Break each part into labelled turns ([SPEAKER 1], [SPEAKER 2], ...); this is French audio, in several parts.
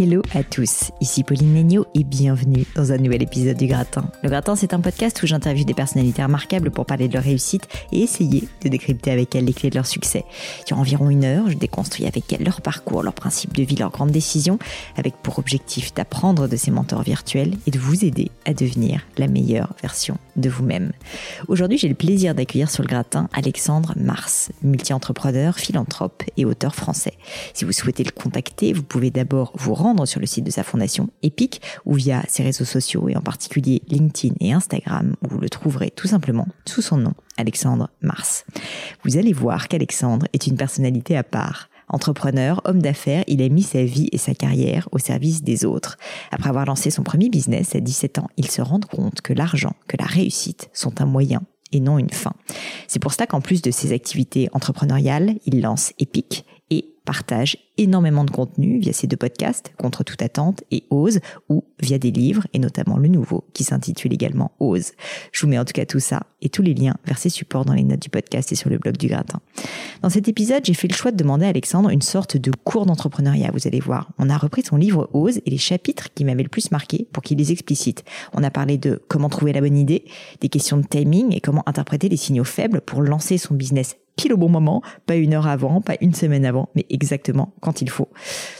[SPEAKER 1] Hello à tous, ici Pauline Legno et bienvenue dans un nouvel épisode du Gratin. Le Gratin, c'est un podcast où j'interviewe des personnalités remarquables pour parler de leur réussite et essayer de décrypter avec elles les clés de leur succès. Durant environ une heure, je déconstruis avec elles leur parcours, leurs principes de vie, leurs grandes décisions, avec pour objectif d'apprendre de ces mentors virtuels et de vous aider à devenir la meilleure version de vous-même. Aujourd'hui, j'ai le plaisir d'accueillir sur le Gratin Alexandre Mars, multi-entrepreneur, philanthrope et auteur français. Si vous souhaitez le contacter, vous pouvez d'abord vous sur le site de sa fondation Epic ou via ses réseaux sociaux et en particulier LinkedIn et Instagram où vous le trouverez tout simplement sous son nom, Alexandre Mars. Vous allez voir qu'Alexandre est une personnalité à part. Entrepreneur, homme d'affaires, il a mis sa vie et sa carrière au service des autres. Après avoir lancé son premier business à 17 ans, il se rend compte que l'argent, que la réussite sont un moyen et non une fin. C'est pour cela qu'en plus de ses activités entrepreneuriales, il lance Epic partage énormément de contenu via ces deux podcasts, Contre toute attente et Ose, ou via des livres, et notamment le nouveau, qui s'intitule également Ose. Je vous mets en tout cas tout ça et tous les liens vers ces supports dans les notes du podcast et sur le blog du gratin. Dans cet épisode, j'ai fait le choix de demander à Alexandre une sorte de cours d'entrepreneuriat, vous allez voir. On a repris son livre Ose et les chapitres qui m'avaient le plus marqué pour qu'il les explicite. On a parlé de comment trouver la bonne idée, des questions de timing et comment interpréter les signaux faibles pour lancer son business pile au bon moment, pas une heure avant, pas une semaine avant, mais exactement quand il faut.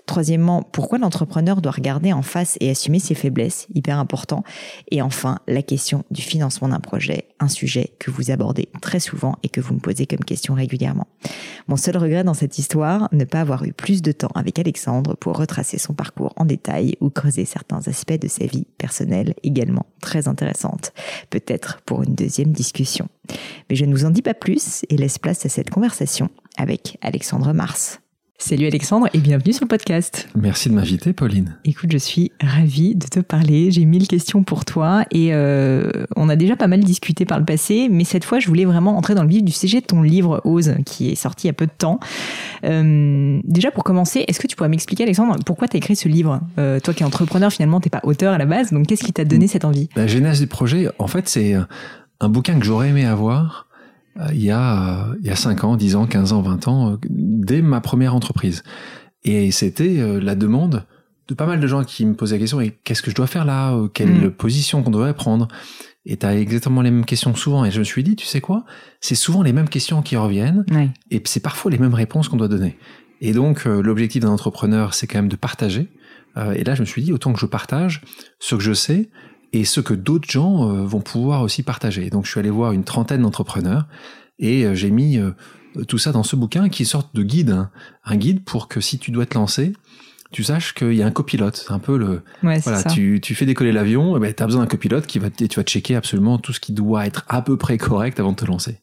[SPEAKER 1] Troisièmement, pourquoi l'entrepreneur doit regarder en face et assumer ses faiblesses, hyper important. Et enfin, la question du financement d'un projet, un sujet que vous abordez très souvent et que vous me posez comme question régulièrement. Mon seul regret dans cette histoire, ne pas avoir eu plus de temps avec Alexandre pour retracer son parcours en détail ou creuser certains aspects de sa vie personnelle également très intéressante. Peut-être pour une deuxième discussion. Mais je ne vous en dis pas plus et laisse place à cette conversation avec Alexandre Mars. Salut Alexandre et bienvenue sur le podcast.
[SPEAKER 2] Merci de m'inviter Pauline.
[SPEAKER 1] Écoute, je suis ravie de te parler. J'ai mille questions pour toi et euh, on a déjà pas mal discuté par le passé, mais cette fois je voulais vraiment entrer dans le vif du sujet de ton livre Ose qui est sorti il y a peu de temps. Euh, déjà pour commencer, est-ce que tu pourrais m'expliquer Alexandre pourquoi tu as écrit ce livre? Euh, Toi qui es entrepreneur finalement, t'es pas auteur à la base, donc qu'est-ce qui t'a donné cette envie?
[SPEAKER 2] La genèse du projet, en fait c'est un bouquin que j'aurais aimé avoir euh, il y a il y a 5 ans, 10 ans, 15 ans, 20 ans, euh, dès ma première entreprise. Et c'était euh, la demande de pas mal de gens qui me posaient la question et qu'est-ce que je dois faire là Quelle mm. position qu'on devrait prendre? Et tu as exactement les mêmes questions souvent. Et je me suis dit, tu sais quoi? C'est souvent les mêmes questions qui reviennent et c'est parfois les mêmes réponses qu'on doit donner. Et donc, l'objectif d'un entrepreneur, c'est quand même de partager. et là, je me suis dit, autant que je partage ce que je sais, et ce que d'autres gens euh, vont pouvoir aussi partager. Donc je suis allé voir une trentaine d'entrepreneurs et euh, j'ai mis euh, tout ça dans ce bouquin qui est une sorte de guide, hein. un guide pour que si tu dois te lancer, tu saches qu'il y a un copilote. C'est un peu le. voilà, tu, tu fais décoller l'avion, eh ben, tu as besoin d'un copilote qui va, tu vas checker absolument tout ce qui doit être à peu près correct avant de te lancer.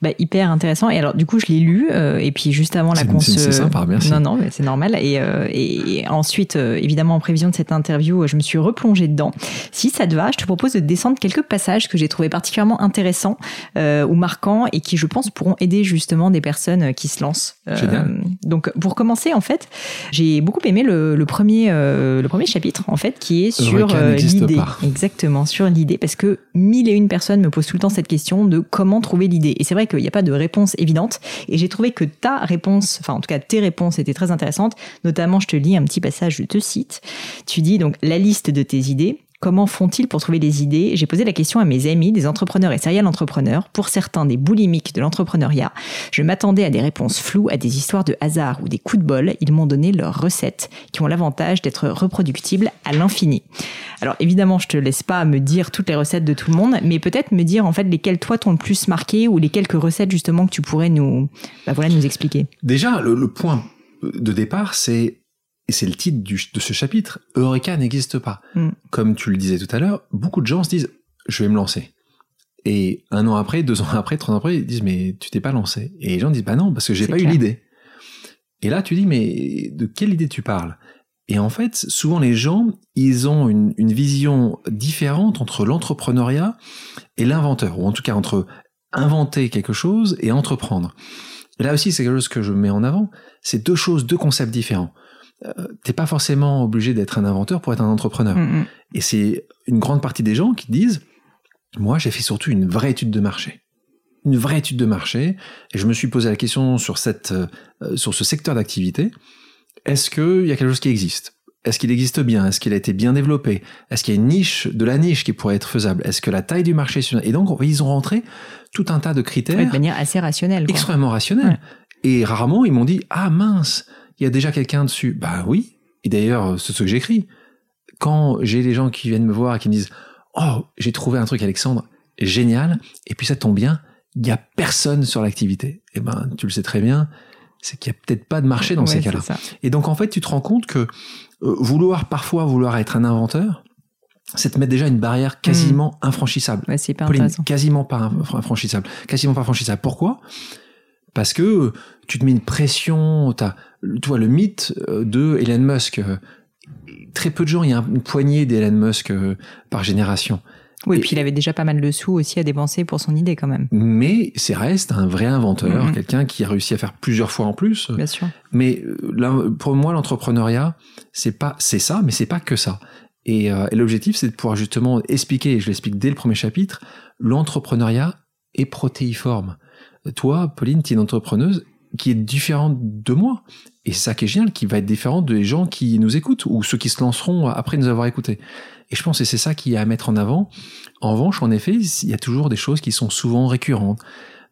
[SPEAKER 1] Bah, hyper intéressant. Et alors, du coup, je l'ai lu. Euh, et puis, juste avant la
[SPEAKER 2] con C'est sympa, merci.
[SPEAKER 1] Non, non, mais c'est normal. Et, euh, et ensuite, euh, évidemment, en prévision de cette interview, je me suis replongée dedans. Si ça te va, je te propose de descendre quelques passages que j'ai trouvé particulièrement intéressants ou marquants et qui, je pense, pourront aider justement des personnes qui se lancent. donc, pour commencer, en fait, j'ai beaucoup aimé le, le premier, le premier chapitre, en fait, qui est sur l'idée. Exactement, sur l'idée. Parce que mille et une personnes me posent tout le temps cette question de comment trouver l'idée. Et c'est vrai qu'il n'y a pas de réponse évidente. Et j'ai trouvé que ta réponse, enfin en tout cas tes réponses étaient très intéressantes. Notamment, je te lis un petit passage, je te cite. Tu dis donc la liste de tes idées Comment font-ils pour trouver des idées? J'ai posé la question à mes amis, des entrepreneurs et serial entrepreneurs, pour certains des boulimiques de l'entrepreneuriat. Je m'attendais à des réponses floues, à des histoires de hasard ou des coups de bol. Ils m'ont donné leurs recettes, qui ont l'avantage d'être reproductibles à l'infini. Alors évidemment, je te laisse pas me dire toutes les recettes de tout le monde, mais peut-être me dire en fait lesquelles toi t'ont le plus marqué ou les quelques recettes justement que tu pourrais nous, bah voilà, nous expliquer.
[SPEAKER 2] Déjà, le point de départ, c'est et c'est le titre de ce chapitre, Eureka n'existe pas. Mm. Comme tu le disais tout à l'heure, beaucoup de gens se disent, je vais me lancer. Et un an après, deux ans après, trois ans après, ils disent, mais tu t'es pas lancé. Et les gens disent, bah non, parce que j'ai pas eu l'idée. Et là, tu dis, mais de quelle idée tu parles? Et en fait, souvent les gens, ils ont une, une vision différente entre l'entrepreneuriat et l'inventeur, ou en tout cas entre inventer quelque chose et entreprendre. Et là aussi, c'est quelque chose que je mets en avant. C'est deux choses, deux concepts différents. Euh, t'es pas forcément obligé d'être un inventeur pour être un entrepreneur. Mm, mm. Et c'est une grande partie des gens qui disent, moi j'ai fait surtout une vraie étude de marché. Une vraie étude de marché, et je me suis posé la question sur, cette, euh, sur ce secteur d'activité, est-ce qu'il y a quelque chose qui existe? Est-ce qu'il existe bien? Est-ce qu'il a été bien développé? Est-ce qu'il y a une niche de la niche qui pourrait être faisable? Est-ce que la taille du marché est Et donc, ils ont rentré tout un tas de critères.
[SPEAKER 1] de manière assez rationnelle.
[SPEAKER 2] Extrêmement rationnelle. Et rarement, ils m'ont dit Ah mince, il y a déjà quelqu'un dessus. Bah oui. Et d'ailleurs, c'est ce que j'écris. Quand j'ai des gens qui viennent me voir et qui me disent Oh, j'ai trouvé un truc, Alexandre, génial. Et puis ça tombe bien, il n'y a personne sur l'activité. Eh ben, tu le sais très bien, c'est qu'il n'y a peut-être pas de marché dans ces cas-là. Et donc, en fait, tu te rends compte que euh, vouloir parfois vouloir être un inventeur, c'est te mettre déjà une barrière quasiment hmm. infranchissable.
[SPEAKER 1] c'est pas
[SPEAKER 2] quasiment pas infranchissable. Quasiment pas infranchissable. Pourquoi? Parce que tu te mets une pression, t'as, tu vois, le mythe euh, de Elon Musk. Euh, très peu de gens, il y a une poignée d'Elon Musk euh, par génération.
[SPEAKER 1] Oui, et puis il avait déjà pas mal de sous aussi à dépenser pour son idée quand même.
[SPEAKER 2] Mais c'est reste un vrai inventeur, mm-hmm. quelqu'un qui a réussi à faire plusieurs fois en plus.
[SPEAKER 1] Bien sûr.
[SPEAKER 2] Mais là, pour moi, l'entrepreneuriat, c'est pas, c'est ça, mais c'est pas que ça. Et, et l'objectif, c'est de pouvoir justement expliquer, et je l'explique dès le premier chapitre, l'entrepreneuriat est protéiforme. Toi, Pauline, tu es une entrepreneuse qui est différente de moi. Et c'est ça qui est génial, qui va être différent des gens qui nous écoutent ou ceux qui se lanceront après nous avoir écoutés. Et je pense que c'est ça qui est à mettre en avant. En revanche, en effet, il y a toujours des choses qui sont souvent récurrentes.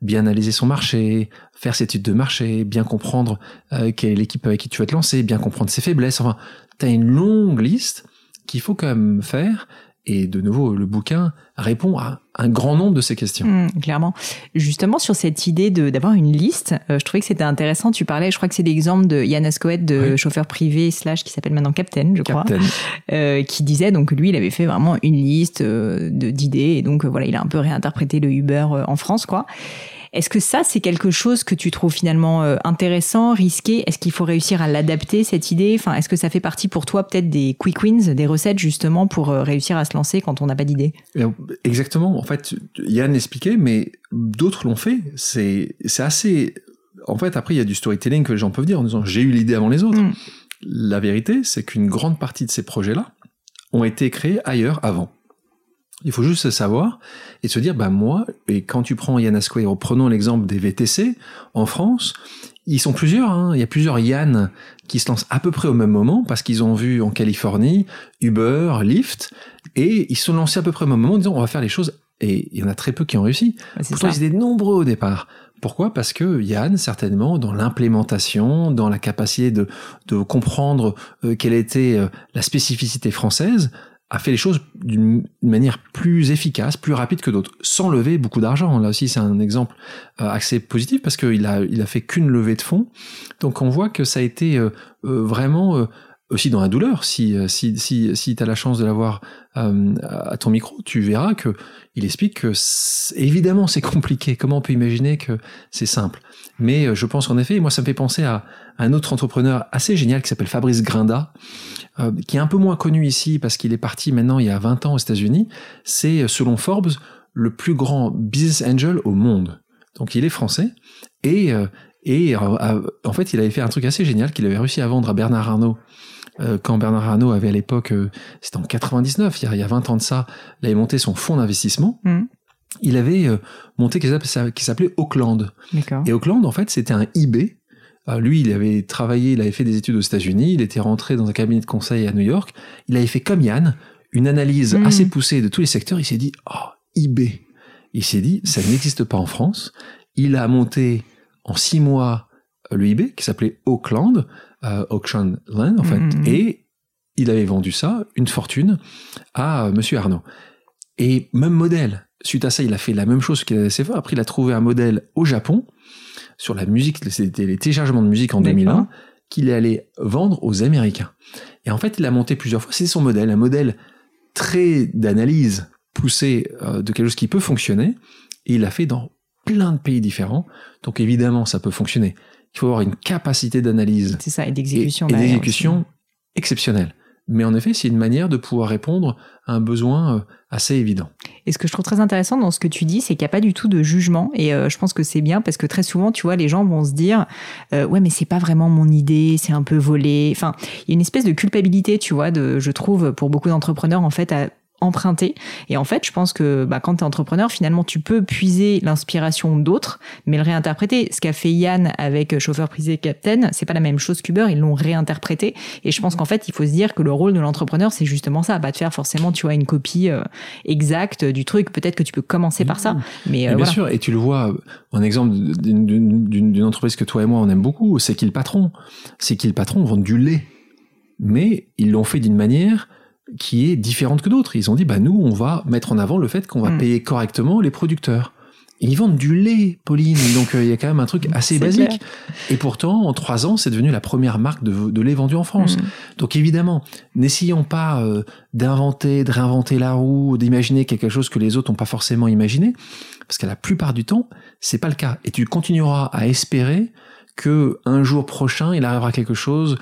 [SPEAKER 2] Bien analyser son marché, faire ses études de marché, bien comprendre euh, quelle est l'équipe avec qui tu vas te lancer, bien comprendre ses faiblesses. Enfin, tu as une longue liste qu'il faut quand même faire et de nouveau, le bouquin répond à un grand nombre de ces questions.
[SPEAKER 1] Mmh, clairement. Justement, sur cette idée d'avoir une liste, euh, je trouvais que c'était intéressant. Tu parlais, je crois que c'est l'exemple de Yann Ascoët, de chauffeur privé slash qui s'appelle maintenant Captain, je crois, euh, qui disait donc lui, il avait fait vraiment une liste euh, d'idées et donc voilà, il a un peu réinterprété le Uber en France, quoi. Est-ce que ça, c'est quelque chose que tu trouves finalement euh, intéressant, risqué? Est-ce qu'il faut réussir à l'adapter, cette idée? Enfin, est-ce que ça fait partie pour toi peut-être des quick wins, des recettes justement pour euh, réussir à se lancer quand on n'a pas d'idée?
[SPEAKER 2] Exactement. En fait, Yann expliquait, mais d'autres l'ont fait. C'est assez... En fait, après, il y a du storytelling que les gens peuvent dire en disant j'ai eu l'idée avant les autres. Mm. La vérité, c'est qu'une grande partie de ces projets-là ont été créés ailleurs avant. Il faut juste savoir et se dire, bah moi, et quand tu prends Yann Asquare, prenons l'exemple des VTC en France, ils sont plusieurs, hein. il y a plusieurs Yann qui se lancent à peu près au même moment parce qu'ils ont vu en Californie Uber, Lyft, et ils se sont lancés à peu près au même moment en disant on va faire les choses, et il y en a très peu qui ont réussi. Pourtant, ils étaient nombreux au départ. Pourquoi? Parce que Yann, certainement, dans l'implémentation, dans la capacité de, de comprendre euh, quelle était euh, la spécificité française, a fait les choses d'une manière plus efficace, plus rapide que d'autres, sans lever beaucoup d'argent. Là aussi, c'est un exemple euh, assez positif parce qu'il a, il a fait qu'une levée de fonds. Donc, on voit que ça a été euh, euh, vraiment aussi dans la douleur. Si, si, si, si tu as la chance de l'avoir à ton micro, tu verras que il explique que évidemment c'est compliqué. Comment on peut imaginer que c'est simple? Mais je pense qu'en effet, moi, ça me fait penser à un autre entrepreneur assez génial qui s'appelle Fabrice Grinda, euh, qui est un peu moins connu ici parce qu'il est parti maintenant il y a 20 ans aux États-Unis. C'est, selon Forbes, le plus grand business angel au monde. Donc il est français et, euh, et euh, en fait il avait fait un truc assez génial qu'il avait réussi à vendre à Bernard Arnault quand Bernard Arnault avait à l'époque, c'était en 99, il y, a, 20 ans de ça, il avait monté son fonds d'investissement. Mmh. Il avait monté qui s'appelait Auckland. Et Auckland, en fait, c'était un eBay lui, il avait travaillé, il avait fait des études aux États-Unis, il était rentré dans un cabinet de conseil à New York, il avait fait comme Yann, une analyse
[SPEAKER 1] Mm.
[SPEAKER 2] assez poussée de tous les secteurs. Il s'est dit, oh, eBay. Il s'est dit, ça n'existe pas en France. Il a monté en six mois euh, le eBay qui s'appelait Auckland, euh, Auction Land en fait,
[SPEAKER 1] Mhm.
[SPEAKER 2] et il avait vendu ça une fortune à euh, Monsieur Arnaud. Et même modèle. Suite à ça, il a fait la même chose qu'il avait fait. Après, il a trouvé un modèle au Japon sur la musique, c'était les téléchargements de musique en
[SPEAKER 1] D'accord.
[SPEAKER 2] 2001 qu'il est allé vendre aux Américains. Et en fait, il a monté plusieurs fois. C'est son modèle, un modèle très d'analyse poussée euh, de quelque chose qui peut fonctionner. Et il l'a fait dans plein de pays différents. Donc évidemment, ça peut fonctionner. Il faut avoir une capacité d'analyse
[SPEAKER 1] C'est ça, et d'exécution.
[SPEAKER 2] et
[SPEAKER 1] derrière
[SPEAKER 2] d'exécution exceptionnelle. Mais en effet, c'est une manière de pouvoir répondre à un besoin euh, assez évident.
[SPEAKER 1] Et ce que je trouve très intéressant dans ce que tu dis, c'est qu'il n'y a pas du tout de jugement. Et euh, je pense que c'est bien parce que très souvent, tu vois, les gens vont se dire, euh, ouais, mais c'est pas vraiment mon idée, c'est un peu volé. Enfin, il y a une espèce de culpabilité, tu vois, de, je trouve, pour beaucoup d'entrepreneurs, en fait, à emprunter. Et en fait, je pense que bah, quand tu es entrepreneur, finalement, tu peux puiser l'inspiration d'autres, mais le réinterpréter. Ce qu'a fait Yann avec euh, Chauffeur Prisé Captain, c'est pas la même chose qu'Uber, ils l'ont réinterprété. Et je pense qu'en fait, il faut se dire que le rôle de l'entrepreneur, c'est justement ça, pas de faire forcément, tu vois, une copie euh, exacte du truc. Peut-être que tu peux commencer par ça, mais, euh,
[SPEAKER 2] Mais bien
[SPEAKER 1] voilà.
[SPEAKER 2] sûr, et tu le vois, en exemple d'une entreprise que toi et moi on aime beaucoup, c'est qui le patron C'est qui le patron vend du lait. Mais ils l'ont fait d'une manière qui est différente que d'autres. Ils ont dit, bah nous, on va mettre en avant le fait qu'on va
[SPEAKER 1] Mm.
[SPEAKER 2] payer correctement les producteurs. Et ils vendent du lait, Pauline. Donc euh, il y a quand même un truc assez basique.
[SPEAKER 1] clair.
[SPEAKER 2] Et pourtant, en trois ans, c'est devenu la première marque de, de lait vendu en France.
[SPEAKER 1] Mm.
[SPEAKER 2] Donc évidemment, n'essayons pas euh, d'inventer, de réinventer la roue, d'imaginer quelque chose que les autres n'ont pas forcément imaginé, parce que la plupart du temps, c'est pas le cas. Et tu continueras à espérer que un jour prochain, il arrivera quelque chose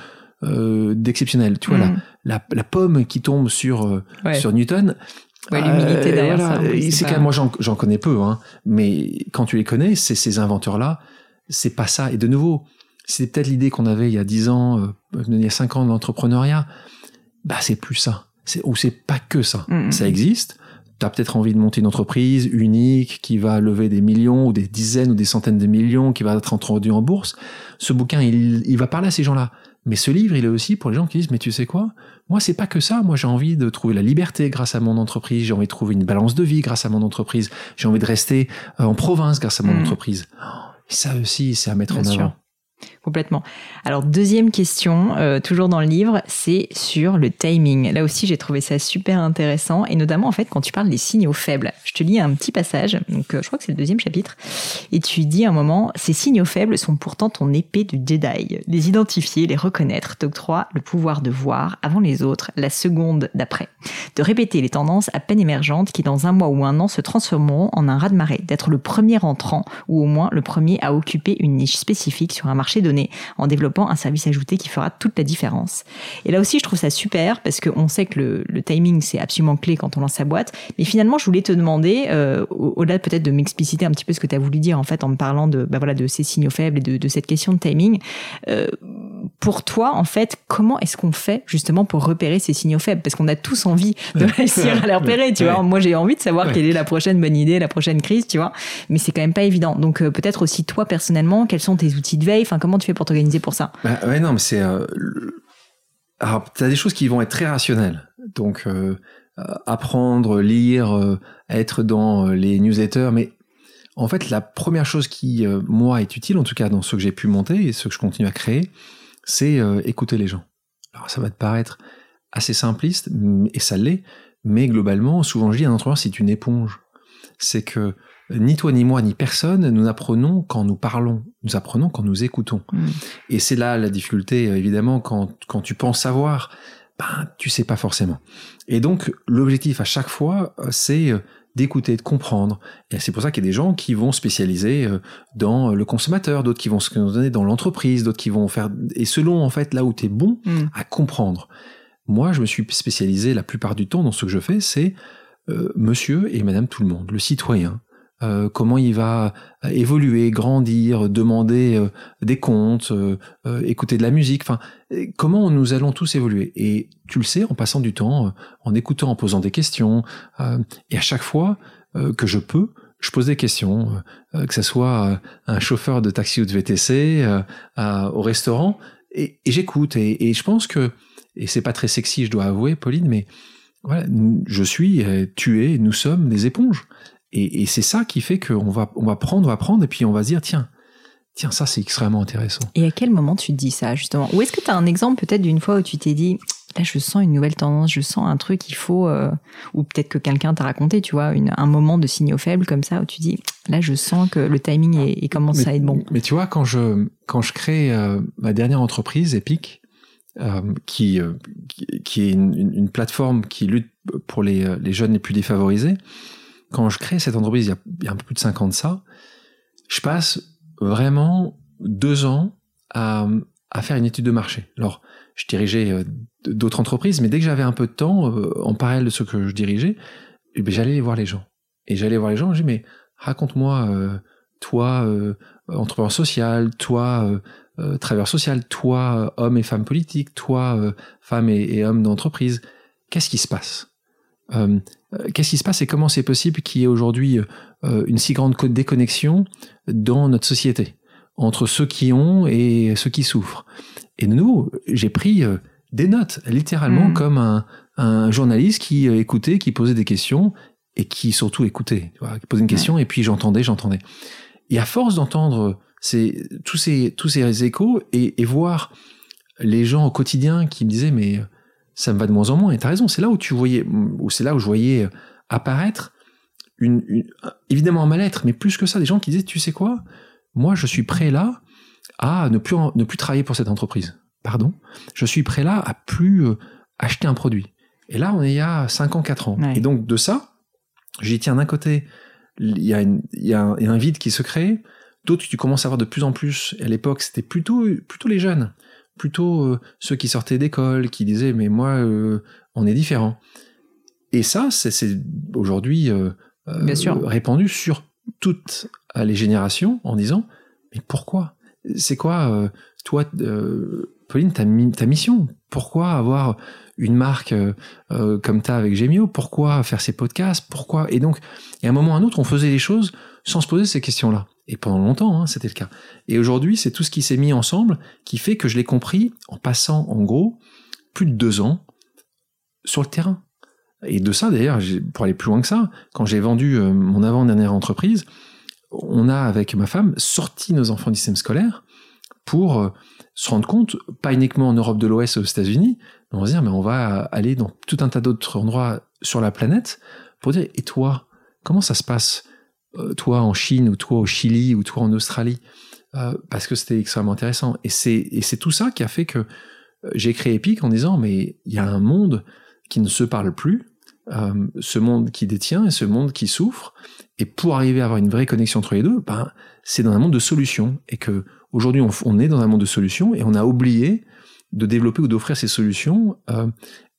[SPEAKER 2] euh, d'exceptionnel. Tu vois
[SPEAKER 1] Mm.
[SPEAKER 2] la, la, la pomme qui tombe sur euh,
[SPEAKER 1] Ouais.
[SPEAKER 2] sur Newton.
[SPEAKER 1] Ouais, l'humilité
[SPEAKER 2] euh,
[SPEAKER 1] derrière
[SPEAKER 2] voilà,
[SPEAKER 1] ça, oui, c'est pas-
[SPEAKER 2] moi j'en connais peu, hein, mais quand tu les connais, c'est ces inventeurs là, c'est pas ça. Et de nouveau, c'est peut-être l'idée qu'on avait il y a 10 ans, euh, il y a 5 ans de l'entrepreneuriat. Bah, c'est plus ça. Ou c'est pas que ça.
[SPEAKER 1] Mm, mm.
[SPEAKER 2] Ça existe. Tu as peut-être envie de monter une entreprise unique qui va lever des millions ou des dizaines ou des centaines de millions, qui va être introduit en bourse. Ce bouquin, il, il va parler à ces gens-là. Mais ce livre, il est aussi pour les gens qui disent, mais tu sais quoi? Moi, c'est pas que ça. Moi, j'ai envie de trouver la liberté grâce à mon entreprise. J'ai envie de trouver une balance de vie grâce à mon entreprise. J'ai envie de rester euh, en province grâce à mon
[SPEAKER 1] Mm.
[SPEAKER 2] entreprise. Oh, ça aussi, c'est à mettre
[SPEAKER 1] Bien
[SPEAKER 2] en
[SPEAKER 1] sûr.
[SPEAKER 2] avant.
[SPEAKER 1] Complètement. Alors deuxième question, euh, toujours dans le livre, c'est sur le timing. Là aussi, j'ai trouvé ça super intéressant et notamment en fait quand tu parles des signaux faibles. Je te lis un petit passage, donc euh, je crois que c'est le deuxième chapitre, et tu dis à un moment ces signaux faibles sont pourtant ton épée de Jedi. Les identifier, les reconnaître, t'octroie le pouvoir de voir avant les autres la seconde d'après, de répéter les tendances à peine émergentes qui dans un mois ou un an se transformeront en un raz-de-marée, d'être le premier entrant ou au moins le premier à occuper une niche spécifique sur un marché donné en développant un service ajouté qui fera toute la différence. Et là aussi, je trouve ça super parce qu'on sait que le, le timing, c'est absolument clé quand on lance sa boîte. Mais finalement, je voulais te demander, euh, au- au-delà peut-être de m'expliciter un petit peu ce que tu as voulu dire en fait en me parlant de, bah voilà, de ces signaux faibles et de, de cette question de timing, euh, pour toi, en fait, comment est-ce qu'on fait justement pour repérer ces signaux faibles? Parce qu'on a tous envie de réussir à les repérer, tu vois. Moi, j'ai envie de savoir quelle est la prochaine bonne idée, la prochaine crise, tu vois. Mais c'est quand même pas évident. Donc, euh, peut-être aussi toi, personnellement, quels sont tes outils de veille? Enfin, comment tu fais pour t'organiser pour ça
[SPEAKER 2] Bah, non, mais c'est. Euh, Alors, t'as des choses qui vont être très rationnelles. Donc, euh, apprendre, lire, euh, être dans les newsletters. Mais en fait, la première chose qui, moi, est utile, en tout cas dans ce que j'ai pu monter et ce que je continue à créer, c'est écouter les gens. Alors, ça va te paraître assez simpliste, et ça l'est, mais globalement, souvent je dis à un entrepreneur, c'est une éponge. C'est que ni toi, ni moi, ni personne, nous apprenons quand nous parlons, nous apprenons quand nous écoutons.
[SPEAKER 1] Mm.
[SPEAKER 2] Et c'est là la difficulté, euh, évidemment, quand, quand tu penses savoir, ben, tu sais pas forcément. Et donc, l'objectif à chaque fois, euh, c'est euh, d'écouter, de comprendre. Et c'est pour ça qu'il y a des gens qui vont spécialiser dans le consommateur, d'autres qui vont se donner dans l'entreprise, d'autres qui vont faire... Et selon, en fait, là où tu es bon
[SPEAKER 1] Mm.
[SPEAKER 2] à comprendre. Moi, je me suis spécialisé la plupart du temps dans ce que je fais, c'est euh, monsieur et madame tout le monde, le citoyen. Euh, comment il va euh, évoluer, grandir, demander euh, des comptes, écouter de la musique, enfin, comment nous allons tous évoluer. Et tu le sais, en passant du temps, en écoutant, en posant des questions, et à chaque fois que je peux, je pose des questions, que ce soit un chauffeur de taxi ou de VTC, au restaurant, et, et j'écoute. Et, et je pense que, et c'est pas très sexy, je dois avouer, Pauline, mais voilà, je suis, tu es, nous sommes des éponges. Et, et c'est ça qui fait qu'on va, on va prendre, on va prendre, et puis on va se dire, tiens, tiens, ça c'est extrêmement intéressant.
[SPEAKER 1] Et à quel moment tu te dis ça, justement? Ou est-ce que tu as un exemple peut-être d'une fois où tu t'es dit, là je sens une nouvelle tendance, je sens un truc, il faut... Euh, ou peut-être que quelqu'un t'a raconté, tu vois, une, un moment de signaux faibles comme ça, où tu dis, là je sens que le timing est, commence à être bon.
[SPEAKER 2] Mais tu vois, quand je, quand je crée euh, ma dernière entreprise, Epic, euh, qui, qui, est une, une, plateforme qui lutte pour les, les jeunes les plus défavorisés, quand je crée cette entreprise il y a, un peu plus de 5 ans de ça, je passe vraiment deux ans à, faire une étude de marché. Alors, je dirigeais euh, d'autres entreprises, mais dès que j'avais un peu de temps, euh, en parallèle de ce que je dirigeais, eh ben, j'allais voir les gens. Et j'allais voir les gens, je dis, mais raconte-moi, euh, toi, entrepreneur social, toi, travailleur social, toi, homme et femme politique, toi, femme et homme d'entreprise, qu'est-ce qui se passe? Qu'est-ce qui se passe et comment c'est possible qu'il y ait aujourd'hui une si grande déconnexion dans notre société entre ceux qui ont et ceux qui souffrent? Et de nouveau, j'ai pris euh, des notes, littéralement mm. comme un, un, journaliste qui euh, écoutait, qui posait des questions et qui surtout écoutait, qui posait une question et puis j'entendais, j'entendais. Et à force d'entendre tous ces tous ces échos et, et, voir les gens au quotidien qui me disaient mais ça me va de moins en moins. Et t'as raison, c'est là où tu voyais, ou c'est là où je voyais apparaître une, une évidemment un mal-être, mais plus que ça, des gens qui disaient tu sais quoi, moi je suis prêt là à ne plus, ne plus travailler pour cette entreprise. Pardon Je suis prêt là à plus euh, acheter un produit. Et là, on est il y a 5 ans, 4 ans. Et donc, de ça, j'y tiens d'un côté, il y, a il, y a un, vide qui se crée. D'autres, tu commences à voir de plus en plus. À l'époque, c'était plutôt, plutôt les jeunes. Plutôt euh, ceux qui sortaient d'école, qui disaient, mais moi, euh, on est différent. Et ça, c'est aujourd'hui répandu sur toutes les générations en disant, mais pourquoi? C'est quoi, euh, toi, euh, Pauline, ta, ta, mission? Pourquoi avoir une marque euh, comme ta avec Gemio Pourquoi faire ces podcasts? Pourquoi? Et donc, à un moment ou à un autre, on faisait les choses sans se poser ces questions-là. Et pendant longtemps, hein, c'était le cas. Et aujourd'hui, c'est tout ce qui s'est mis ensemble qui fait que je l'ai compris en passant, en gros, plus de deux ans sur le terrain. Et de ça, d'ailleurs, pour aller plus loin que ça, quand j'ai vendu mon avant-dernière entreprise, on a, avec ma femme, sorti nos enfants du système scolaire pour euh, se rendre compte, pas uniquement en Europe de l'Ouest aux États-Unis, mais on va dire, mais on va aller dans tout un tas d'autres endroits sur la planète pour dire, et toi, comment ça se passe, euh, toi en Chine, ou toi au Chili, ou toi en Australie euh, Parce que c'était extrêmement intéressant. Et c'est tout ça qui a fait que j'ai créé Epic en disant, mais il y a un monde qui ne se parle plus, ce monde qui détient et ce monde qui souffre, et pour arriver à avoir une vraie connexion entre les deux, ben, c'est dans un monde de solutions. Et que aujourd'hui, on, est dans un monde de solutions et on a oublié de développer ou d'offrir ces solutions. Euh,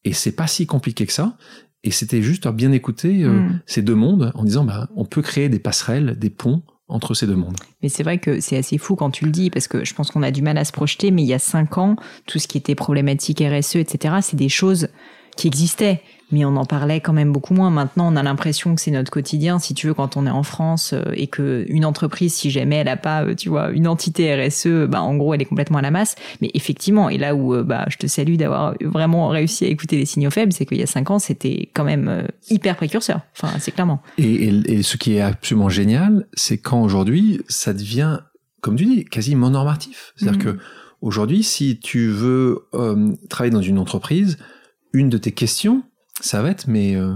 [SPEAKER 2] et c'est pas si compliqué que ça. Et c'était juste à bien écouter euh, hmm. ces deux mondes en disant, ben, on peut créer des passerelles, des ponts entre ces deux mondes.
[SPEAKER 1] Mais c'est vrai que c'est assez fou quand tu le dis, parce que je pense qu'on a du mal à se projeter, mais il y a cinq ans, tout ce qui était problématique RSE, etc., c'est des choses qui existaient mais on en parlait quand même beaucoup moins. Maintenant, on a l'impression que c'est notre quotidien, si tu veux, quand on est en France euh, et que une entreprise, si jamais elle a pas, euh, tu vois, une entité RSE, bah en gros, elle est complètement à la masse. Mais effectivement, et là où euh, bah je te salue d'avoir vraiment réussi à écouter les signaux faibles, c'est qu'il y a cinq ans, c'était quand même hyper précurseur. Enfin, c'est clairement.
[SPEAKER 2] Et, et, ce qui est absolument génial, c'est quand aujourd'hui, ça devient, comme tu dis, quasiment normatif. C'est-à-dire mmh. que aujourd'hui, si tu veux travailler dans une entreprise, une de tes questions, ça va être, mais euh,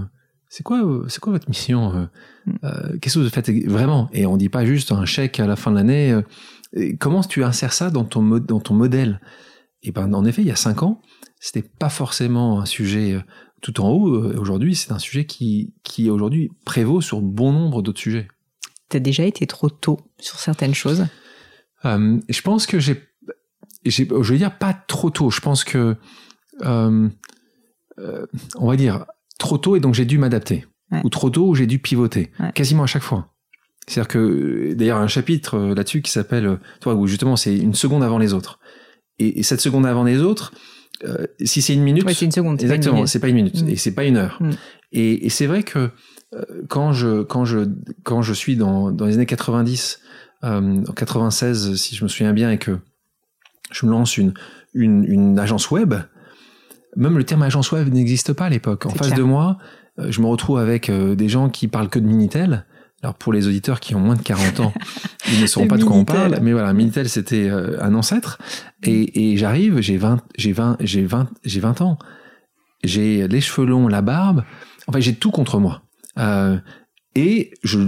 [SPEAKER 2] c'est quoi, euh, c'est quoi votre mission euh, mm. Qu'est-ce que vous faites vraiment? Et on dit pas juste un chèque à la fin de l'année. comment tu insères ça dans ton, dans ton modèle? Et ben, en effet, il y a cinq ans, c'était pas forcément un sujet tout en haut. Aujourd'hui, c'est un sujet qui, qui aujourd'hui prévaut sur bon nombre d'autres sujets.
[SPEAKER 1] Tu as déjà été trop tôt sur certaines choses?
[SPEAKER 2] Je pense que j'ai, je veux dire pas trop tôt. Je pense que euh, on va dire, trop tôt et donc j'ai dû m'adapter. Ou trop tôt, j'ai dû pivoter. Quasiment à chaque fois. C'est-à-dire que, d'ailleurs, un chapitre euh, là-dessus qui s'appelle, euh, toi, où justement c'est une seconde avant les autres. Et, cette seconde avant les autres, si c'est une minute.
[SPEAKER 1] c'est une seconde.
[SPEAKER 2] Exactement, c'est pas une minute. Mm. Et c'est pas une heure. Mm. Et, c'est vrai que quand je, quand je, quand je suis dans, dans les années 90, en 96, si je me souviens bien, et que je me lance une, une, une agence web, même le terme agence web n'existe pas à l'époque. En face de moi, euh, je me retrouve avec des gens qui parlent que de Minitel. Alors pour les auditeurs qui ont moins de 40 ans, ils ne sauront pas de quoi on parle, mais voilà, Minitel c'était un ancêtre et, et j'arrive, j'ai 20 j'ai 20 j'ai 20 j'ai 20 ans. J'ai les cheveux longs, la barbe, enfin j'ai tout contre moi. Euh, et je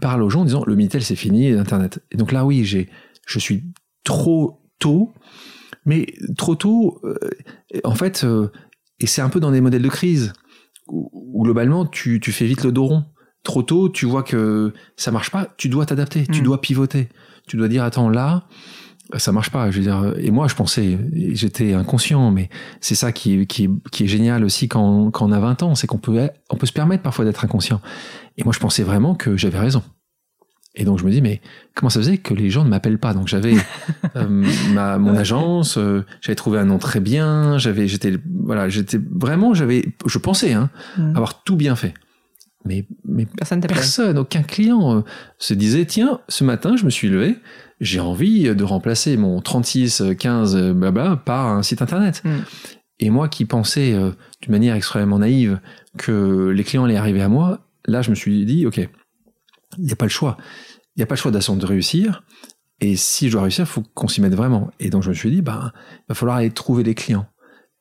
[SPEAKER 2] parle aux gens en disant le Minitel c'est fini, Internet. Et donc là oui, j'ai, je suis trop tôt, mais trop tôt, euh, en fait, euh, et c'est un peu dans des modèles de crise où, globalement tu, tu, fais vite le dos rond. Trop tôt, tu vois que ça marche pas, tu dois t'adapter, tu mm. dois pivoter, tu dois dire attends là, ça marche pas. Je veux dire, et moi je pensais, j'étais inconscient, mais c'est ça qui, qui, qui, est génial aussi quand, quand on a 20 ans, c'est qu'on peut, on peut se permettre parfois d'être inconscient. Et moi je pensais vraiment que j'avais raison. Et donc je me dis mais comment ça faisait que les gens ne m'appellent pas? Donc j'avais euh, ma mon agence, euh, j'avais trouvé un nom très bien, j'avais j'étais voilà j'étais vraiment j'avais je pensais hein, mm. avoir tout bien fait. Mais mais personne, personne aucun client euh, se disait tiens ce matin je me suis levé j'ai envie de remplacer mon 36 15 blabla par un site internet. Mm. Et moi qui pensais d'une manière extrêmement naïve que les clients allaient arriver à moi, là je me suis dit ok, il n'y a pas le choix. Il n'y a pas le choix d'attendre de réussir. Et si je dois réussir, il faut qu'on s'y mette vraiment. Et donc je me suis dit, bah, il va falloir aller trouver des clients.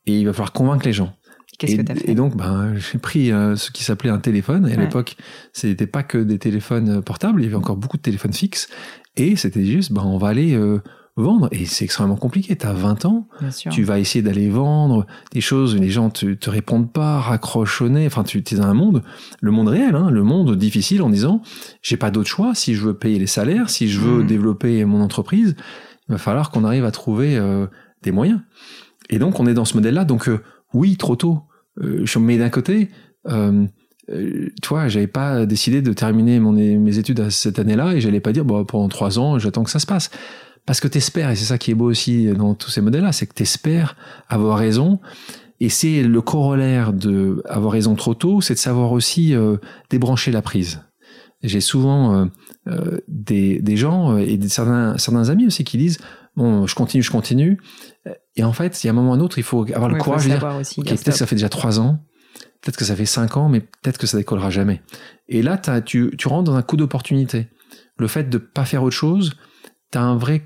[SPEAKER 2] Et il va falloir convaincre les gens.
[SPEAKER 1] Qu'est-ce que tu as fait?
[SPEAKER 2] Et donc, ben, j'ai pris euh, ce qui s'appelait un téléphone. Et à l'époque, ce n'était pas que des téléphones portables, il y avait encore beaucoup de téléphones fixes. Et c'était juste, ben, on va aller euh, vendre. Et c'est extrêmement compliqué. Tu as 20 ans, tu vas essayer d'aller vendre des choses, les gens te, te répondent pas, raccrochent Enfin, tu es dans un monde, le monde réel, hein, le monde difficile en disant, j'ai pas d'autre choix. Si je veux payer les salaires, si je veux mmh. développer mon entreprise, il va falloir qu'on arrive à trouver euh, des moyens. Et donc, on est dans ce modèle-là. Donc, oui, trop tôt. je mais d'un côté, euh, euh, tu vois, j'avais pas décidé de terminer mon, mes études cette année-là et j'allais pas dire, bon, pendant trois ans, j'attends que ça se passe. Parce que t'espères, et c'est ça qui est beau aussi dans tous ces modèles-là, c'est que t'espères avoir raison. Et c'est le corollaire de avoir raison trop tôt, c'est de savoir aussi euh, débrancher la prise. J'ai souvent euh, euh des, des, gens et des, certains, certains amis aussi qui disent bon, je continue, je continue. Et en fait, il y a un moment ou un autre, il faut avoir le courage de dire, aussi, peut-être que ça fait déjà trois ans, peut-être que ça fait 5 ans, mais peut-être que ça décollera jamais. Et là, tu, tu rentres dans un coup d'opportunité. Le fait de pas faire autre chose, t'as un vrai,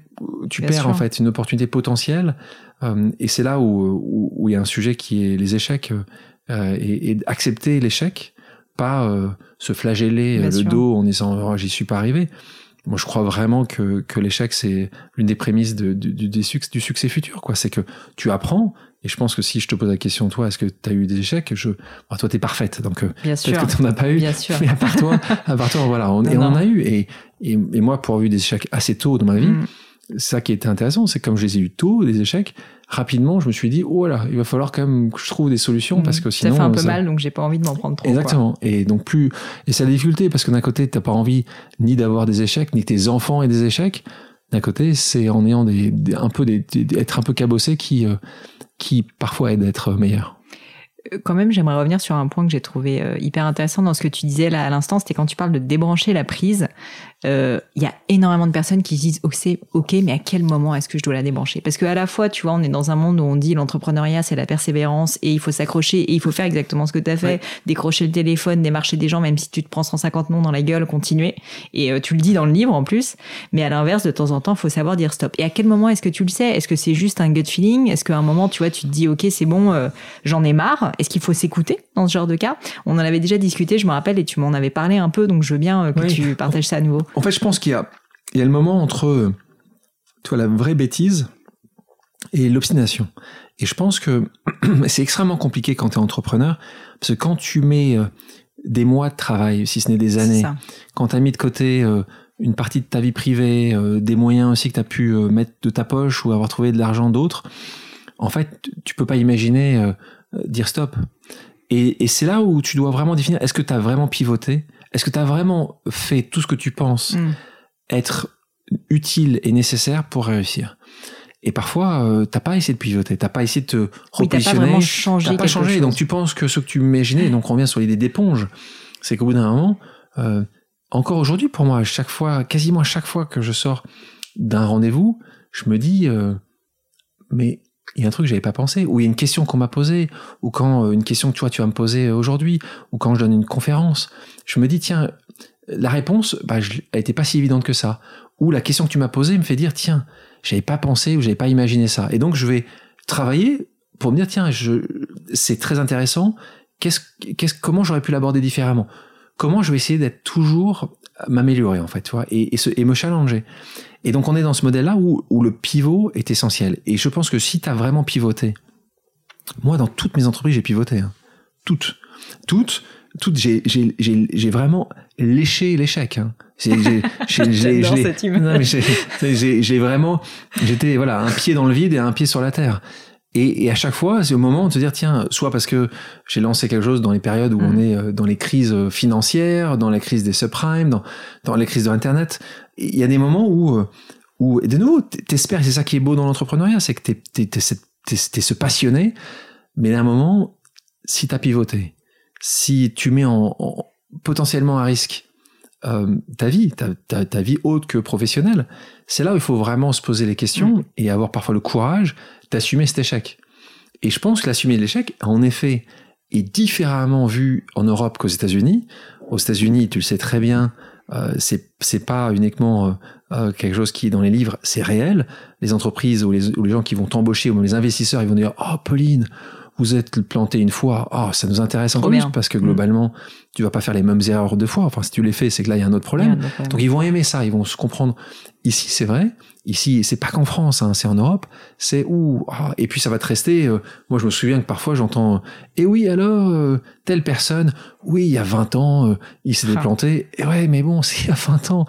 [SPEAKER 2] tu perds en fait une opportunité potentielle. Euh, et c'est là où, où, il y a un sujet qui est les échecs euh, et, et, accepter l'échec, pas euh, se flageller euh, le dos en disant oh, j'y suis pas arrivé. Moi, je crois vraiment que, que l'échec, c'est l'une des prémices de, du, du, succès, du succès futur. quoi. C'est que tu apprends, et je pense que si je te pose la question, toi, est-ce que tu as eu des échecs? Je... Bon, toi, tu es parfaite, donc euh, peut-être que tu n'en as pas eu.
[SPEAKER 1] Bien sûr.
[SPEAKER 2] Mais à part toi, à part toi voilà, on, et on en a eu. Et, et, et, moi, pour avoir eu des échecs assez tôt dans ma vie, mm. ça qui était intéressant, c'est comme je les ai eu tôt, des échecs, rapidement, je me suis dit, oh là, il va falloir quand même que je trouve des solutions parce que sinon.
[SPEAKER 1] Ça fait un peu mal, donc j'ai pas envie de m'en prendre trop.
[SPEAKER 2] Exactement. Et donc plus, et c'est la difficulté parce que d'un côté, t'as pas envie ni d'avoir des échecs, ni tes enfants aient des échecs. D'un côté, c'est en ayant des, un peu des, être un peu cabossé qui, euh, qui parfois aide à être meilleur
[SPEAKER 1] quand même, j'aimerais revenir sur un point que j'ai trouvé euh, hyper intéressant dans ce que tu disais là à l'instant, c'était quand tu parles de débrancher la prise il euh, y a énormément de personnes qui disent ok, ok, mais à quel moment est-ce que je dois la débrancher? Parce que à la fois, tu vois, on est dans un monde où on dit l'entrepreneuriat c'est la persévérance et il faut s'accrocher et il faut faire exactement ce que tu as fait, décrocher le téléphone, démarcher des gens, même si tu te prends 150 noms dans la gueule, continuer. Et euh, tu le dis dans le livre en plus. Mais à l'inverse, de temps en temps, il faut savoir dire stop. Et à quel moment est-ce que tu le sais? Est-ce que c'est juste un gut feeling? Est-ce qu'à un moment, tu vois, tu te dis ok, c'est bon, euh, j'en ai marre? Est-ce qu'il faut s'écouter dans ce genre de cas? On en avait déjà discuté, je me rappelle, et tu m'en avais parlé un peu, donc je veux bien que tu partages ça à nouveau.
[SPEAKER 2] En fait, je pense qu'il y a, il y a le moment entre toi, la vraie bêtise et l'obstination. Et je pense que c'est extrêmement compliqué quand tu es entrepreneur, parce que quand tu mets euh, des mois de travail, si ce n'est des années, quand tu as mis de côté euh, une partie de ta vie privée, euh, des moyens aussi que tu as pu mettre de ta poche ou avoir trouvé de l'argent d'autres, en fait, tu peux pas imaginer dire stop. Et, et c'est là où tu dois vraiment définir, est-ce que tu as vraiment pivoté? Est-ce que tu as vraiment fait tout ce que tu penses mm. être utile et nécessaire pour réussir? Et parfois, euh, t'as pas essayé de pivoter, t'as pas essayé de te repositionner,
[SPEAKER 1] t'as pas changé,
[SPEAKER 2] pas changé. Donc tu penses que ce que tu imaginais, donc on revient sur l'idée d'éponge, c'est qu'au bout d'un moment, euh, encore aujourd'hui pour moi, chaque fois, quasiment à chaque fois que je sors d'un rendez-vous, je me dis, euh, mais il y a un truc que j'avais pas pensé, ou il y a une question qu'on m'a posée, ou quand une question que tu tu vas me poser aujourd'hui, ou quand je donne une conférence, je me dis tiens, la réponse, bah, elle était pas si évidente que ça. Ou la question que tu m'as posée me fait dire tiens, j'avais pas pensé ou j'avais pas imaginé ça. Et donc je vais travailler pour me dire tiens, c'est très intéressant. Qu'est-ce, comment j'aurais pu l'aborder différemment? Comment je vais essayer d'être toujours m'améliorer en fait, tu et, et, me challenger? Et donc on est dans ce modèle-là où, où le pivot est essentiel. Et je pense que si tu as vraiment pivoté, moi dans toutes mes entreprises j'ai pivoté, hein. toutes, toutes, toutes, j'ai, vraiment léché l'échec. Hein. J'ai vraiment, j'étais voilà un pied dans le vide et un pied sur la terre. Et, et, à chaque fois, c'est au moment de se dire, tiens, soit parce que j'ai lancé quelque chose dans les périodes où on mm. est euh, dans les crises financières, dans la crise des subprimes, dans, dans les crises de Internet, il y a des moments où, euh, où et de nouveau, t'espères, c'est ça qui est beau dans l'entrepreneuriat, c'est que t'es, t'es, t'es, t'es, ce passionné, mais à un moment, si t'as pivoté, si tu mets en, potentiellement à risque euh, ta vie, ta, ta, ta, vie haute que professionnelle, c'est là où il faut vraiment se poser les questions mm. et avoir parfois le courage d'assumer cet échec. Et je pense que l'assumer l'échec, en effet, est différemment vu en Europe qu'aux États-Unis. Aux États-Unis, tu le sais très bien, euh, c'est pas uniquement euh, euh, quelque chose qui dans les livres, c'est réel. Les entreprises ou les, ou les gens qui vont t'embaucher ou même les investisseurs, ils vont dire oh Pauline, vous êtes planté une fois, oh, ça nous intéresse encore plus parce que mm. globalement, tu vas pas faire les mêmes erreurs deux fois. Enfin, si tu les fais, c'est que là, il y a un autre problème. Donc, ils vont aimer ça, ils vont se comprendre. Ici, c'est vrai. Ici, c'est pas qu'en France, hein, c'est en Europe. C'est où? Ah, Et puis, ça va te rester. Euh, moi, je me souviens que parfois, j'entends Et oui, alors, euh, telle personne, oui, il y a 20 ans, euh, il s'est déplanté. Et ouais, mais bon, c'est il y a 20 ans.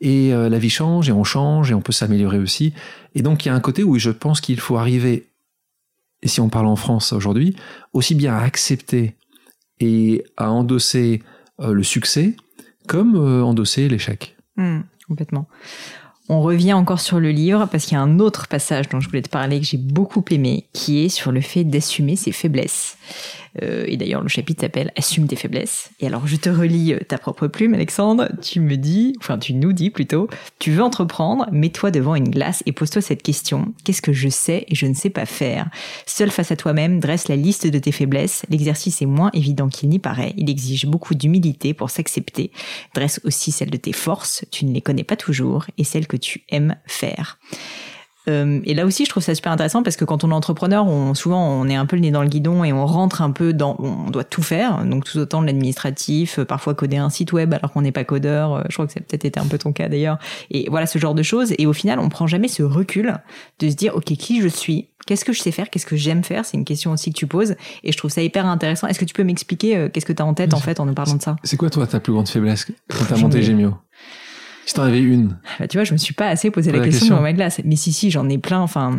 [SPEAKER 2] Et la vie change, et on change, et on peut s'améliorer aussi. Et donc, il y a un côté où je pense qu'il faut arriver et si on parle en France aujourd'hui, aussi bien à accepter et à endosser euh, le succès comme euh, endosser l'échec.
[SPEAKER 1] Hmm, complètement. On revient encore sur le livre parce qu'il y a un autre passage dont je voulais te parler que j'ai beaucoup aimé, qui est sur le fait d'assumer ses faiblesses. Euh, et d'ailleurs, le chapitre s'appelle Assume tes faiblesses. Et alors, je te relis euh, ta propre plume, Alexandre. Tu me dis, enfin, tu nous dis plutôt, tu veux entreprendre, mets-toi devant une glace et pose-toi cette question. Qu'est-ce que je sais et je ne sais pas faire? Seul face à toi-même, dresse la liste de tes faiblesses. L'exercice est moins évident qu'il n'y paraît. Il exige beaucoup d'humilité pour s'accepter. Dresse aussi celle de tes forces. Tu ne les connais pas toujours et celles que tu aimes faire. Euh, et là aussi, je trouve ça super intéressant parce que quand on est entrepreneur, on, souvent on est un peu le nez dans le guidon et on rentre un peu dans, on doit tout faire, donc tout autant de l'administratif, euh, parfois coder un site web alors qu'on n'est pas codeur. Euh, je crois que ça a peut-être été un peu ton cas d'ailleurs. Et voilà ce genre de choses. Et au final, on prend jamais ce recul de se dire, ok, qui je suis, Qu'est-ce que je sais faire? Qu'est-ce que j'aime faire? C'est une question aussi que tu poses et je trouve ça hyper intéressant. Est-ce que tu peux m'expliquer qu'est-ce que tu as en tête en fait en nous parlant de ça?
[SPEAKER 2] C'est quoi toi ta plus grande faiblesse quand t'as monté Gemio si t'en avais une.
[SPEAKER 1] Bah, tu vois, je me suis pas assez posé la, question, dans ma glace. Mais si, si, j'en ai plein. Enfin,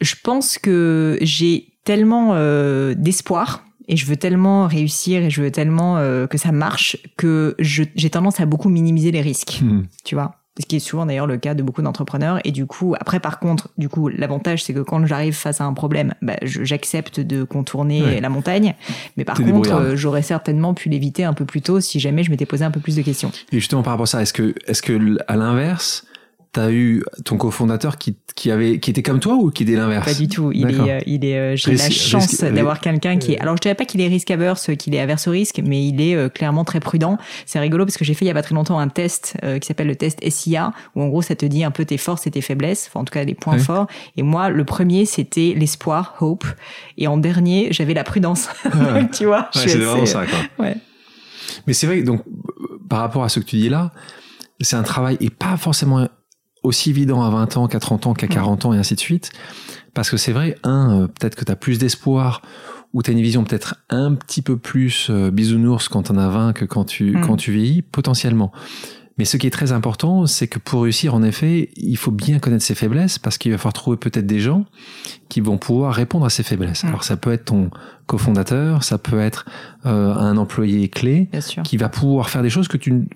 [SPEAKER 1] je pense que j'ai tellement euh, d'espoir et je veux tellement réussir et je veux tellement euh, que ça marche que j'ai tendance à beaucoup minimiser les risques. Hmm. Tu vois ce qui est souvent d'ailleurs le cas de beaucoup d'entrepreneurs. Et du coup, après, par contre, du coup, l'avantage, c'est que quand j'arrive face à un problème, bah, j'accepte de contourner la montagne. Mais par contre, euh, j'aurais certainement pu l'éviter un peu plus tôt si jamais je m'étais posé un peu plus de questions.
[SPEAKER 2] Et justement, par rapport à ça, est-ce que, est-ce que, à l'inverse, t'as eu ton cofondateur qui, qui avait qui était comme toi ou qui était l'inverse?
[SPEAKER 1] Pas du tout. Il est, euh, il est. Euh, j'ai la chance d'avoir quelqu'un qui est. Alors je dirais pas qu'il est risque averse, qu'il est averse au risque, mais il est euh, clairement très prudent. C'est rigolo parce que j'ai fait il y a pas très longtemps un test qui s'appelle le test SIA où en gros ça te dit un peu tes forces et tes faiblesses, enfin en tout cas les points forts. Et moi le premier c'était l'espoir, hope, et en dernier j'avais la prudence.
[SPEAKER 2] Ah tu vois. c'est vraiment ça quoi. Ouais. Mais c'est vrai donc par rapport à ce que tu dis là, c'est un travail et pas forcément aussi évident à 20 ans qu'à 30 ans qu'à 40 ans et ainsi de suite. Parce que c'est vrai, un, euh, peut-être que tu as plus d'espoir ou tu as une vision peut-être un petit peu plus euh, bisounours quand t'en as 20 que quand tu, mm. quand tu vieillis, potentiellement. Mais ce qui est très important, c'est que pour réussir, en effet, il faut bien connaître ses faiblesses parce qu'il va falloir trouver peut-être des gens qui vont pouvoir répondre à ces faiblesses. Mm. Alors ça peut être ton cofondateur, ça peut être euh, un employé clé qui va pouvoir faire des choses que tu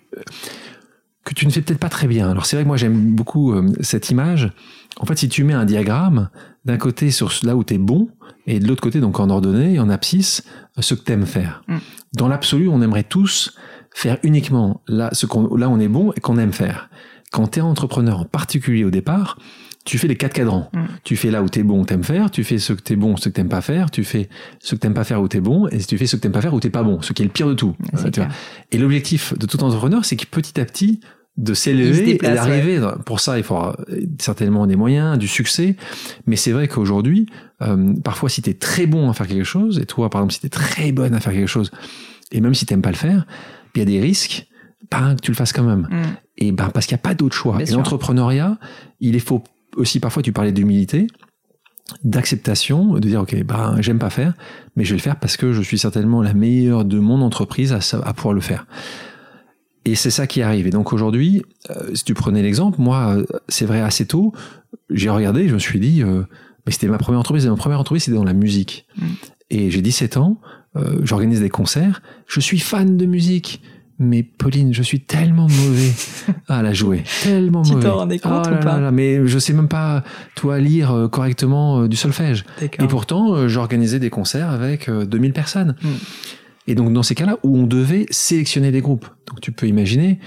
[SPEAKER 2] que tu ne fais peut-être pas très bien. Alors c'est vrai que moi j'aime beaucoup euh, cette image. En fait, si tu mets un diagramme, d'un côté sur là où tu es bon, et de l'autre côté, donc en ordonnée, en abscisse, ce que tu aimes faire. Mm. Dans l'absolu, on aimerait tous faire uniquement là, ce qu'on, là on est bon et qu'on aime faire. Quand tu es entrepreneur, en particulier au départ, tu fais les quatre cadrans.
[SPEAKER 1] Mm.
[SPEAKER 2] Tu fais là où t'es bon, t'aimes faire. Tu fais ce que t'es bon, ce que t'aimes pas faire. Tu fais ce que t'aimes pas faire où t'es bon. Et tu fais ce que t'aimes pas faire où t'es pas bon. Ce qui est le pire de tout. Euh, tu
[SPEAKER 1] clair.
[SPEAKER 2] vois. Et l'objectif de tout entrepreneur, c'est que petit à petit, de s'élever et d'arriver. Pour ça, il faudra euh, certainement des moyens, du succès. Mais c'est vrai qu'aujourd'hui, euh, parfois, si t'es très bon à faire quelque chose, et toi, par exemple, si t'es très bonne à faire quelque chose, et même si t'aimes pas le faire, il y a des risques, ben, que tu le fasses quand même.
[SPEAKER 1] Mm.
[SPEAKER 2] Et ben, parce qu'il n'y a pas d'autre choix.
[SPEAKER 1] Bien
[SPEAKER 2] et
[SPEAKER 1] sûr.
[SPEAKER 2] l'entrepreneuriat, il est faut aussi, parfois, tu parlais d'humilité, d'acceptation, de dire, OK, ben, j'aime pas faire, mais je vais le faire parce que je suis certainement la meilleure de mon entreprise à, pouvoir le faire. Et c'est ça qui arrive. Et donc aujourd'hui, euh, si tu prenais l'exemple, moi, euh, c'est vrai, assez tôt, j'ai regardé, je me suis dit, euh, mais c'était ma première entreprise, et ma première entreprise, c'était dans la musique.
[SPEAKER 1] Mm.
[SPEAKER 2] Et j'ai 17 ans, j'organise des concerts, je suis fan de musique. Mais Pauline, je suis tellement mauvais à la jouer, tellement
[SPEAKER 1] Tu t'en
[SPEAKER 2] mauvais.
[SPEAKER 1] rendais compte
[SPEAKER 2] Oh
[SPEAKER 1] ou pas
[SPEAKER 2] là là, Mais je sais même pas, toi, lire euh, correctement euh, du solfège.
[SPEAKER 1] D'accord.
[SPEAKER 2] Et pourtant, euh, j'organisais des concerts avec euh, 2000 personnes.
[SPEAKER 1] Mm.
[SPEAKER 2] Et donc, dans ces cas-là, où on devait sélectionner des groupes. Donc, tu peux imaginer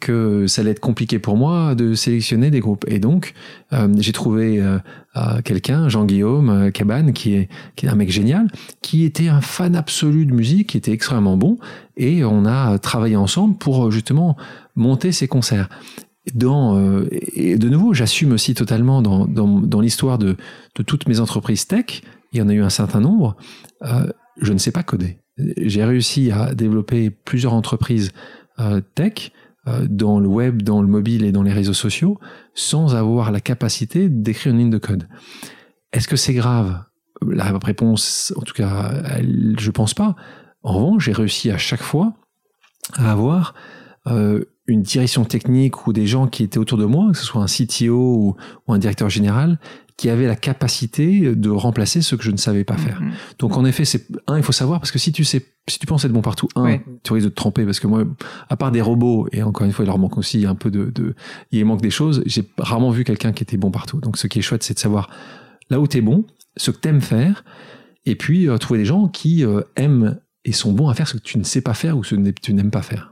[SPEAKER 2] que ça allait être compliqué pour moi de sélectionner des groupes. Et donc, euh, j'ai trouvé euh, euh, quelqu'un, Jean-Guillaume Cabane, qui est, un mec génial, qui était un fan absolu de musique, qui était extrêmement bon. Et on a travaillé ensemble pour justement monter ces concerts. Dans, euh, et de nouveau, j'assume aussi totalement dans, l'histoire de, toutes mes entreprises tech, il y en a eu un certain nombre, je ne sais pas coder. J'ai réussi à développer plusieurs entreprises euh, tech euh, dans le web, dans le mobile et dans les réseaux sociaux sans avoir la capacité d'écrire une ligne de code. Est-ce que c'est grave? La réponse, en tout cas, elle, je pense pas. En revanche, j'ai réussi à chaque fois à avoir euh, une direction technique ou des gens qui étaient autour de moi, que ce soit un CTO ou, ou un directeur général, qui avaient la capacité de remplacer ce que je ne savais pas faire.
[SPEAKER 1] Mhm.
[SPEAKER 2] Donc en effet, c'est un, il faut savoir parce que si tu sais, si tu penses être bon partout, un, tu risques de te tromper parce que moi, à part des robots et encore une fois, il leur manque aussi un peu de, de il manque des choses. J'ai rarement vu quelqu'un qui était bon partout. Donc ce qui est chouette, c'est de savoir là où t'es bon, ce que t'aimes faire, et puis euh, trouver des gens qui euh, aiment et sont bons à faire ce que tu ne sais pas faire ou ce que tu n'aimes pas faire.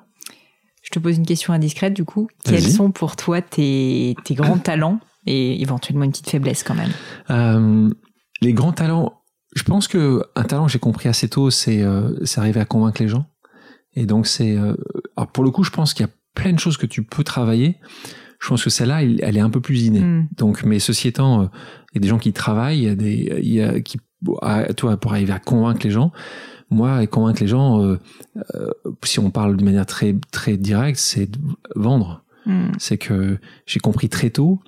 [SPEAKER 1] Je te pose une question indiscrète du coup. Quels sont pour toi tes, tes grands talents et éventuellement une petite faiblesse quand même
[SPEAKER 2] Euh, les grands talents, je pense que un talent que j'ai compris assez tôt, c'est euh, arriver à convaincre les gens. Et donc c'est, euh, alors pour le coup, je pense qu'il y a plein de choses que tu peux travailler. Je pense que celle-là, elle est un peu plus innée.
[SPEAKER 1] Hmm.
[SPEAKER 2] Donc, mais ceci étant, euh, il y a des gens qui travaillent, il y a des, il y a qui, toi, pour arriver à convaincre les gens. Moi, et convaincre les gens, euh, euh, si on parle de manière très très directe, c'est vendre
[SPEAKER 1] Hmm.
[SPEAKER 2] c'est que j'ai compris très tôt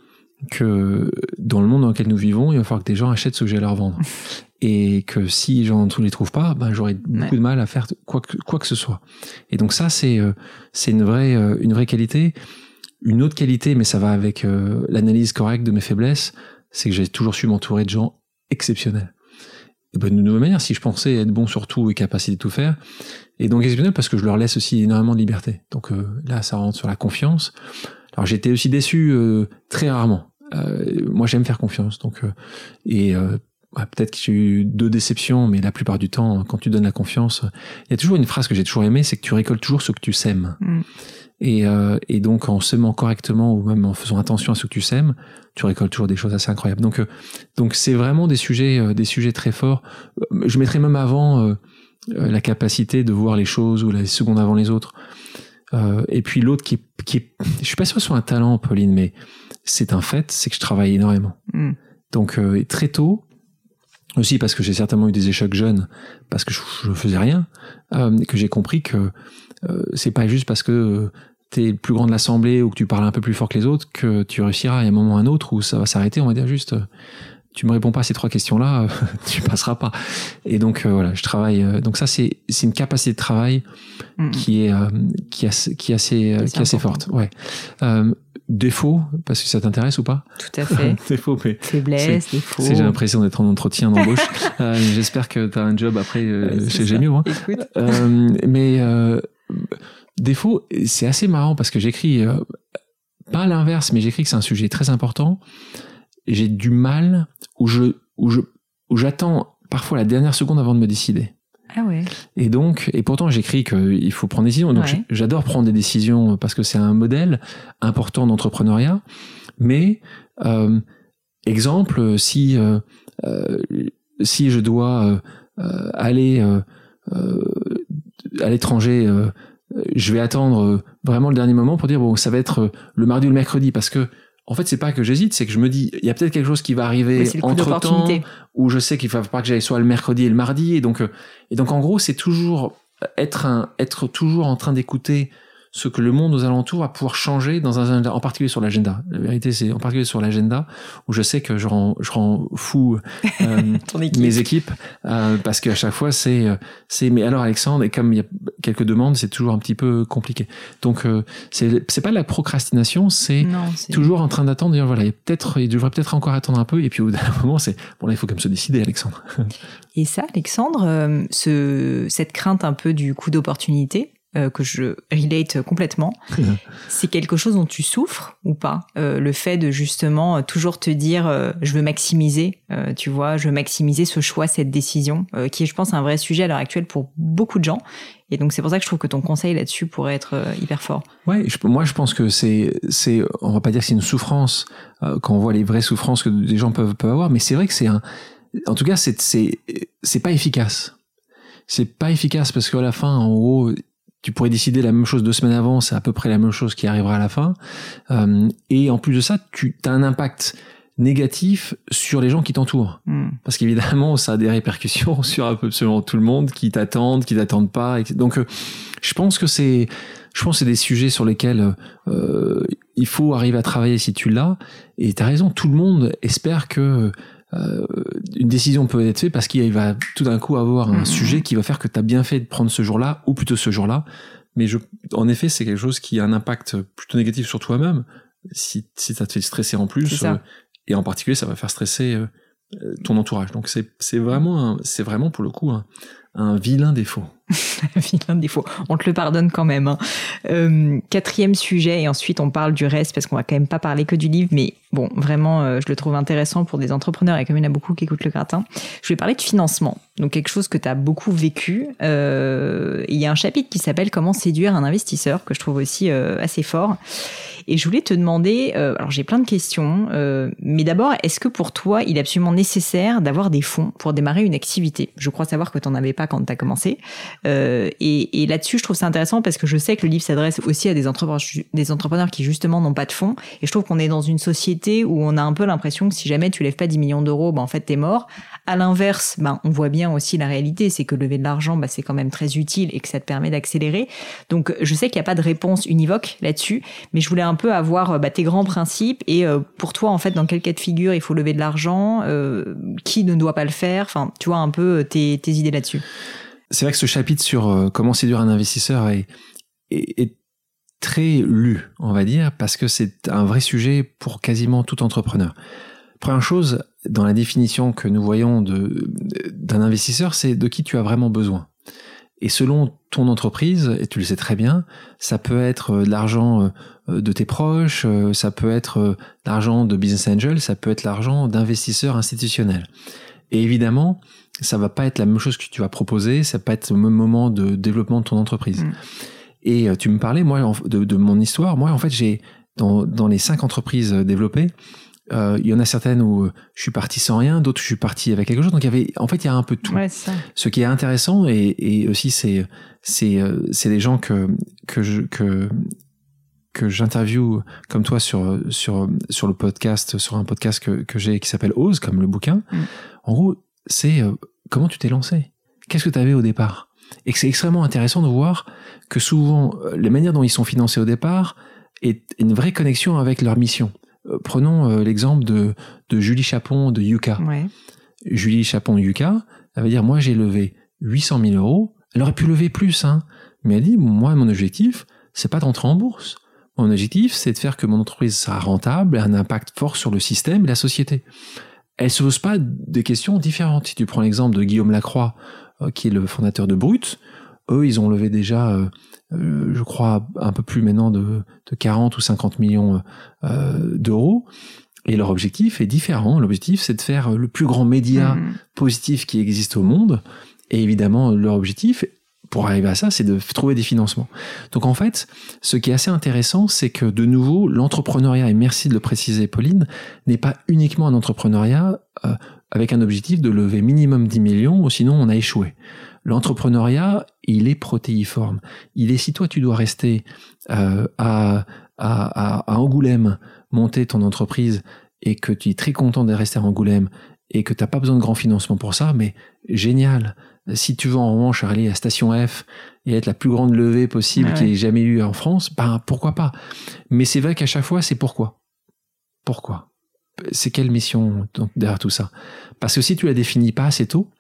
[SPEAKER 2] que dans le monde dans lequel nous vivons, il va falloir que des gens achètent ce que j'ai à leur vendre. Et que si les gens ne les trouvent pas, ben, j'aurais beaucoup
[SPEAKER 1] Ouais.
[SPEAKER 2] de mal à faire quoi que, quoi que ce soit. Et donc ça, c'est euh, c'est une vraie, une vraie qualité. Une autre qualité, mais ça va avec l'analyse correcte de mes faiblesses, c'est que j'ai toujours su m'entourer de gens exceptionnels. Et ben, de nouvelle manière, si je pensais être bon sur tout et capacité de tout faire, et donc exceptionnel parce que je leur laisse aussi énormément de liberté. Donc euh, là, ça rentre sur la confiance. Alors j'étais aussi déçu euh, très rarement. Euh, moi, j'aime faire confiance. Donc euh, et ouais, peut-être que j'ai eu deux déceptions, mais la plupart du temps, quand tu donnes la confiance, il y a toujours une phrase que j'ai toujours aimée, c'est que tu récoltes toujours ce que tu sèmes.
[SPEAKER 1] Mm.
[SPEAKER 2] Et, euh, et donc en semant correctement ou même en faisant attention à ce que tu sèmes, tu récoltes toujours des choses assez incroyables. Donc euh, donc c'est vraiment des sujets euh, des sujets très forts. Je mettrais même avant la capacité de voir les choses ou la seconde avant les autres. Et puis l'autre qui, est- qui est, je suis pas sûr que ce soit un talent, Pauline, mais c'est un fait, c'est que je travaille énormément.
[SPEAKER 1] Hmm.
[SPEAKER 2] Donc très tôt, aussi parce que j'ai certainement eu des échecs jeunes, parce que je, je faisais rien, euh, que j'ai compris que euh, c'est pas juste parce que tu es le plus grand de l'assemblée ou que tu parles un peu plus fort que les autres que tu réussiras. Il y a un moment ou un autre où ça va s'arrêter. On va dire juste, euh, tu me réponds pas à ces trois questions-là, euh, tu passeras pas. Et donc euh, voilà, je travaille. euh, donc ça c'est c'est une capacité de travail qui est euh, qui est qui est assez, euh, qui est assez
[SPEAKER 1] important.
[SPEAKER 2] forte. Ouais. Euh, défaut, parce que ça t'intéresse ou pas?
[SPEAKER 1] Tout à fait.
[SPEAKER 2] Défaut, mais
[SPEAKER 1] Faiblesse, défaut.
[SPEAKER 2] j'ai l'impression d'être en entretien d'embauche. Euh, J'espère que tu as un job après euh,
[SPEAKER 1] Ouais,
[SPEAKER 2] chez
[SPEAKER 1] ça.
[SPEAKER 2] Gemio. Hein.
[SPEAKER 1] Écoute.
[SPEAKER 2] Euh, mais euh, défaut, c'est assez marrant parce que j'écris euh, pas l'inverse, mais j'écris que c'est un sujet très important. J'ai du mal où je où je où j'attends parfois la dernière seconde avant de me décider.
[SPEAKER 1] Ah ouais.
[SPEAKER 2] Et donc, et pourtant j'écris qu'il faut prendre des décisions. Donc
[SPEAKER 1] Ouais.
[SPEAKER 2] j'adore prendre des décisions parce que c'est un modèle important d'entrepreneuriat. Mais euh, exemple, si si je dois aller à l'étranger, je vais attendre vraiment le dernier moment pour dire bon, ça va être le mardi ou le mercredi parce que en fait, c'est pas que j'hésite, c'est que je me dis, il y a peut-être quelque chose qui va arriver entre temps, où je sais qu'il va pas que j'aille soit le mercredi et le mardi, et donc, et donc en gros, c'est toujours être un, être toujours en train d'écouter ce que le monde aux alentours va pouvoir changer dans un agenda, en particulier sur l'agenda. La vérité, c'est en particulier sur l'agenda où je sais que je rends, je rends fou euh, mes équipes euh, parce qu'à chaque fois c'est, c'est. Mais alors Alexandre, et comme il y a quelques demandes, c'est toujours un petit peu compliqué. Donc euh, c'est, c'est pas de la procrastination, c'est toujours en train d'attendre. Voilà, il peut-être, il devrait peut-être encore attendre un peu. Et puis au bout d'un moment, c'est bon là, il faut quand même se décider, Alexandre.
[SPEAKER 1] et ça, Alexandre, euh, ce, cette crainte un peu du coup d'opportunité euh, que je relate complètement. c'est quelque chose dont tu souffres ou pas euh, Le fait de justement euh, toujours te dire je veux maximiser, tu vois, je veux maximiser ce choix, cette décision, qui est, je pense, un vrai sujet à l'heure actuelle pour beaucoup de gens. Et donc c'est pour ça que je trouve que ton conseil là-dessus pourrait être hyper fort.
[SPEAKER 2] Ouais, moi je pense que c'est, c'est, on va pas dire que c'est une souffrance quand on voit les vraies souffrances que des gens peuvent, peuvent avoir, mais c'est vrai que c'est un, en tout cas c'est, c'est, c'est pas efficace. C'est pas efficace parce qu'à la fin, en gros, tu pourrais décider la même chose deux semaines avant, c'est à peu près la même chose qui arrivera à la fin. Euh, et en plus de ça, tu as un impact négatif sur les gens qui t'entourent. Hmm. Parce qu'évidemment, ça a des répercussions sur absolument tout le monde qui t'attendent, qui t'attendent pas. Donc, euh, je pense que c'est, je pense que c'est des sujets sur lesquels euh, il faut arriver à travailler si tu l'as. Et tu as raison, tout le monde espère que euh, une décision peut être faite parce qu'il va tout d'un coup avoir un mm-hmm. sujet qui va faire que tu as bien fait de prendre ce jour-là, ou plutôt ce jour-là. Mais je, en effet, c'est quelque chose qui a un impact plutôt négatif sur toi-même, si, si ça te fait stresser en plus. Euh, et en particulier, ça va faire stresser euh, ton entourage. Donc c'est vraiment, c'est vraiment pour le coup un, un vilain défaut.
[SPEAKER 1] vilain défaut. On te le pardonne quand même. Hein. Euh, quatrième sujet, et ensuite on parle du reste parce qu'on va quand même pas parler que du livre, mais bon, vraiment, euh, je le trouve intéressant pour des entrepreneurs et comme il y en a beaucoup qui écoutent le gratin. Je vais parler de financement, donc quelque chose que tu as beaucoup vécu. Euh, il y a un chapitre qui s'appelle Comment séduire un investisseur que je trouve aussi assez fort. Et je voulais te demander, alors j'ai plein de questions, mais d'abord, est-ce que pour toi, il est absolument nécessaire d'avoir des fonds pour démarrer une activité? Je crois savoir que tu n'en avais pas quand tu as commencé. Euh, et, et là-dessus, je trouve ça intéressant parce que je sais que le livre s'adresse aussi à des entrepreneurs, des entrepreneurs qui justement n'ont pas de fonds. Et je trouve qu'on est dans une société où on a un peu l'impression que si jamais tu lèves pas 10 millions d'euros, ben en fait, t'es mort. À l'inverse, ben, on voit bien aussi la réalité, c'est que lever de l'argent, ben, c'est quand même très utile et que ça te permet d'accélérer. Donc, je sais qu'il n'y a pas de réponse univoque là-dessus, mais je voulais un peu avoir bah, tes grands principes et euh, pour toi, en fait, dans quel cas de figure il faut lever de l'argent, euh, qui ne doit pas le faire, enfin, tu vois un peu euh, tes, tes idées là-dessus.
[SPEAKER 2] C'est vrai que ce chapitre sur comment séduire un investisseur est, est, très lu, on va dire, parce que c'est un vrai sujet pour quasiment tout entrepreneur. Première chose, dans la définition que nous voyons d'un investisseur, c'est de qui tu as vraiment besoin. Et selon ton entreprise, et tu le sais très bien, ça peut être euh, l'argent euh, de tes proches, euh, ça peut être l'argent de business angel, ça peut être l'argent d'investisseurs institutionnels. Et évidemment, ça va pas être la même chose que tu vas proposer, ça va pas être le même moment de développement de ton entreprise. Mm. Et tu me parlais, moi, de, de mon histoire. Moi, en fait, j'ai, dans, dans les cinq entreprises développées, euh, il y en a certaines où euh, je suis parti sans rien, d'autres je suis parti avec quelque chose. Donc il y avait, en fait, il y a un peu de tout. Ce qui est intéressant et, et aussi c'est c'est euh, c'est des gens que que je que que j'interviewe comme toi sur sur sur le podcast, sur un podcast que que j'ai qui s'appelle Ose, comme le bouquin. Mm. En gros, c'est comment tu t'es lancé? Qu'est-ce que tu avais au départ? Et que c'est extrêmement intéressant de voir que souvent les manières dont ils sont financés au départ est une vraie connexion avec leur mission. Euh, prenons euh, l'exemple de, de Julie Chapon de Yuka. Julie Chapon Yuka, elle va dire, moi j'ai levé 800 000 euros. Elle aurait pu lever plus, hein. Mais elle dit, moi mon objectif, c'est pas d'entrer en bourse. Mon objectif, c'est de faire que mon entreprise sera rentable et un impact fort sur le système et la société. Elle se pose pas des questions différentes. Si tu prends l'exemple de Guillaume Lacroix, euh, qui est le fondateur de Brut, eux, ils ont levé déjà euh, je crois, un peu plus maintenant de, de 40 ou 50 millions euh, d'euros. Et leur objectif est différent. L'objectif, c'est de faire le plus grand média mmh. positif qui existe au monde. Et évidemment, leur objectif, pour arriver à ça, c'est de trouver des financements. Donc en fait, ce qui est assez intéressant, c'est que de nouveau, l'entrepreneuriat, et merci de le préciser Pauline, n'est pas uniquement un entrepreneuriat euh, avec un objectif de lever minimum 10 millions, ou sinon on a échoué. L'entrepreneuriat, il est protéiforme. Il est si toi tu dois rester euh, à, à, à, Angoulême, monter ton entreprise et que tu es très content de rester à Angoulême et que tu n'as pas besoin de grand financement pour ça, mais génial. Si tu veux en revanche aller à Station F et être la plus grande levée possible qui qu'il ait jamais eu en France, ben pourquoi pas. Mais c'est vrai qu'à chaque fois, c'est pourquoi. Pourquoi? C'est quelle mission derrière tout ça? Parce que si tu la définis pas assez tôt,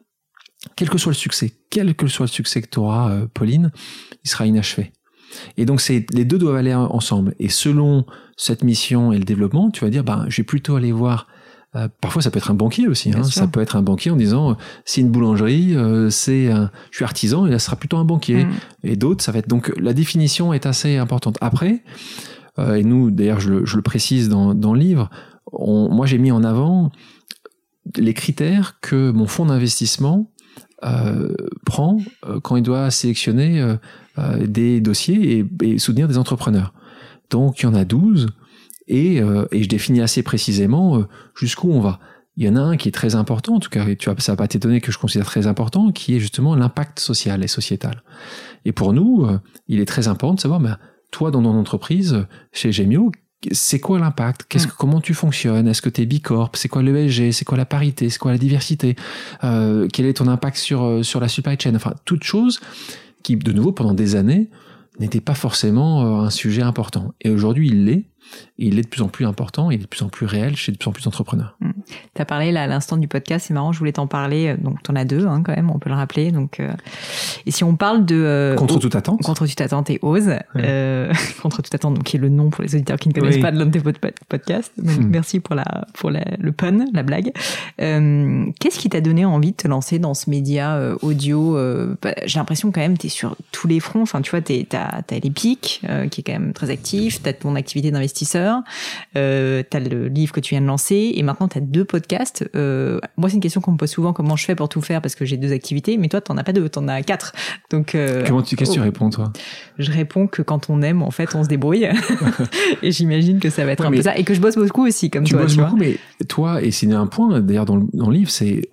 [SPEAKER 2] quel que soit le succès, quel que soit le succès que tu auras, euh, Pauline, il sera inachevé. Et donc c'est les deux doivent aller ensemble. Et selon cette mission et le développement, tu vas dire, ben, je vais plutôt aller voir euh, parfois, ça peut être un banquier aussi. Hein. Ça peut être un banquier en disant, euh, c'est une boulangerie, euh, c'est, je suis artisan, et là, ce sera plutôt un banquier. Mm. Et d'autres, ça va être donc la définition est assez importante. Après, et nous, d'ailleurs, je le, je le, précise dans, dans le livre, moi, j'ai mis en avant les critères que mon fonds d'investissement prend quand il doit sélectionner des dossiers et, et, soutenir des entrepreneurs. Donc, il y en a 12 euh, et, je définis assez précisément euh, jusqu'où on va. Il y en a un qui est très important, en tout cas, tu vas, ça va pas t'étonner que je considère très important, qui est justement l'impact social et sociétal. Et pour nous, euh, il est très important de savoir, ben, toi, dans ton entreprise, chez Gemio, c'est quoi l'impact? Qu'est-ce que, mm. Comment tu fonctionnes? Est-ce que tu es bicorp? C'est quoi l'ESG C'est quoi la parité? C'est quoi la diversité? Quel est ton impact sur, sur la supply chain? Enfin, toutes choses qui, de nouveau, pendant des années, n'étaient pas forcément un sujet important. Et aujourd'hui, il l'est il est de plus en plus important, il est de plus en plus réel chez de plus en plus d'entrepreneurs.
[SPEAKER 1] Mm. Tu as parlé là à l'instant du podcast, c'est marrant, je voulais t'en parler. Euh, donc, tu en as deux hein, quand même, on peut le rappeler. Donc, euh, et si on parle de
[SPEAKER 2] euh, contre toute attente,
[SPEAKER 1] contre toute attente et ose, contre toute attente, donc qui est le nom pour les auditeurs qui ne connaissent pas de l'un de tes podcasts. Hmm. Merci pour la pour le pun, la blague. Qu'est-ce qui t'a donné envie de te lancer dans ce média audio bah, J'ai l'impression quand même, tu es sur tous les fronts. Enfin, tu vois, tu as, as l'EPIC qui est quand même très actif, tu as ton activité d'investisseur, euh, tu as le livre que tu viens de lancer et maintenant tu as deux podcasts. Euh, moi, c'est une question qu'on me pose souvent comment je fais pour tout faire parce que j'ai deux activités, mais toi, tu as pas deux, tu en as quatre. Donc,
[SPEAKER 2] euh, Comment tu, qu'est-ce que tu oh. réponds, toi?
[SPEAKER 1] Je réponds que quand on aime, en fait, on se débrouille. et j'imagine que ça va être un peu ça. Et que je bosse beaucoup aussi, comme
[SPEAKER 2] tu
[SPEAKER 1] toi.
[SPEAKER 2] Bosses beaucoup, mais toi, et c'est un point, d'ailleurs, dans, dans le livre, c'est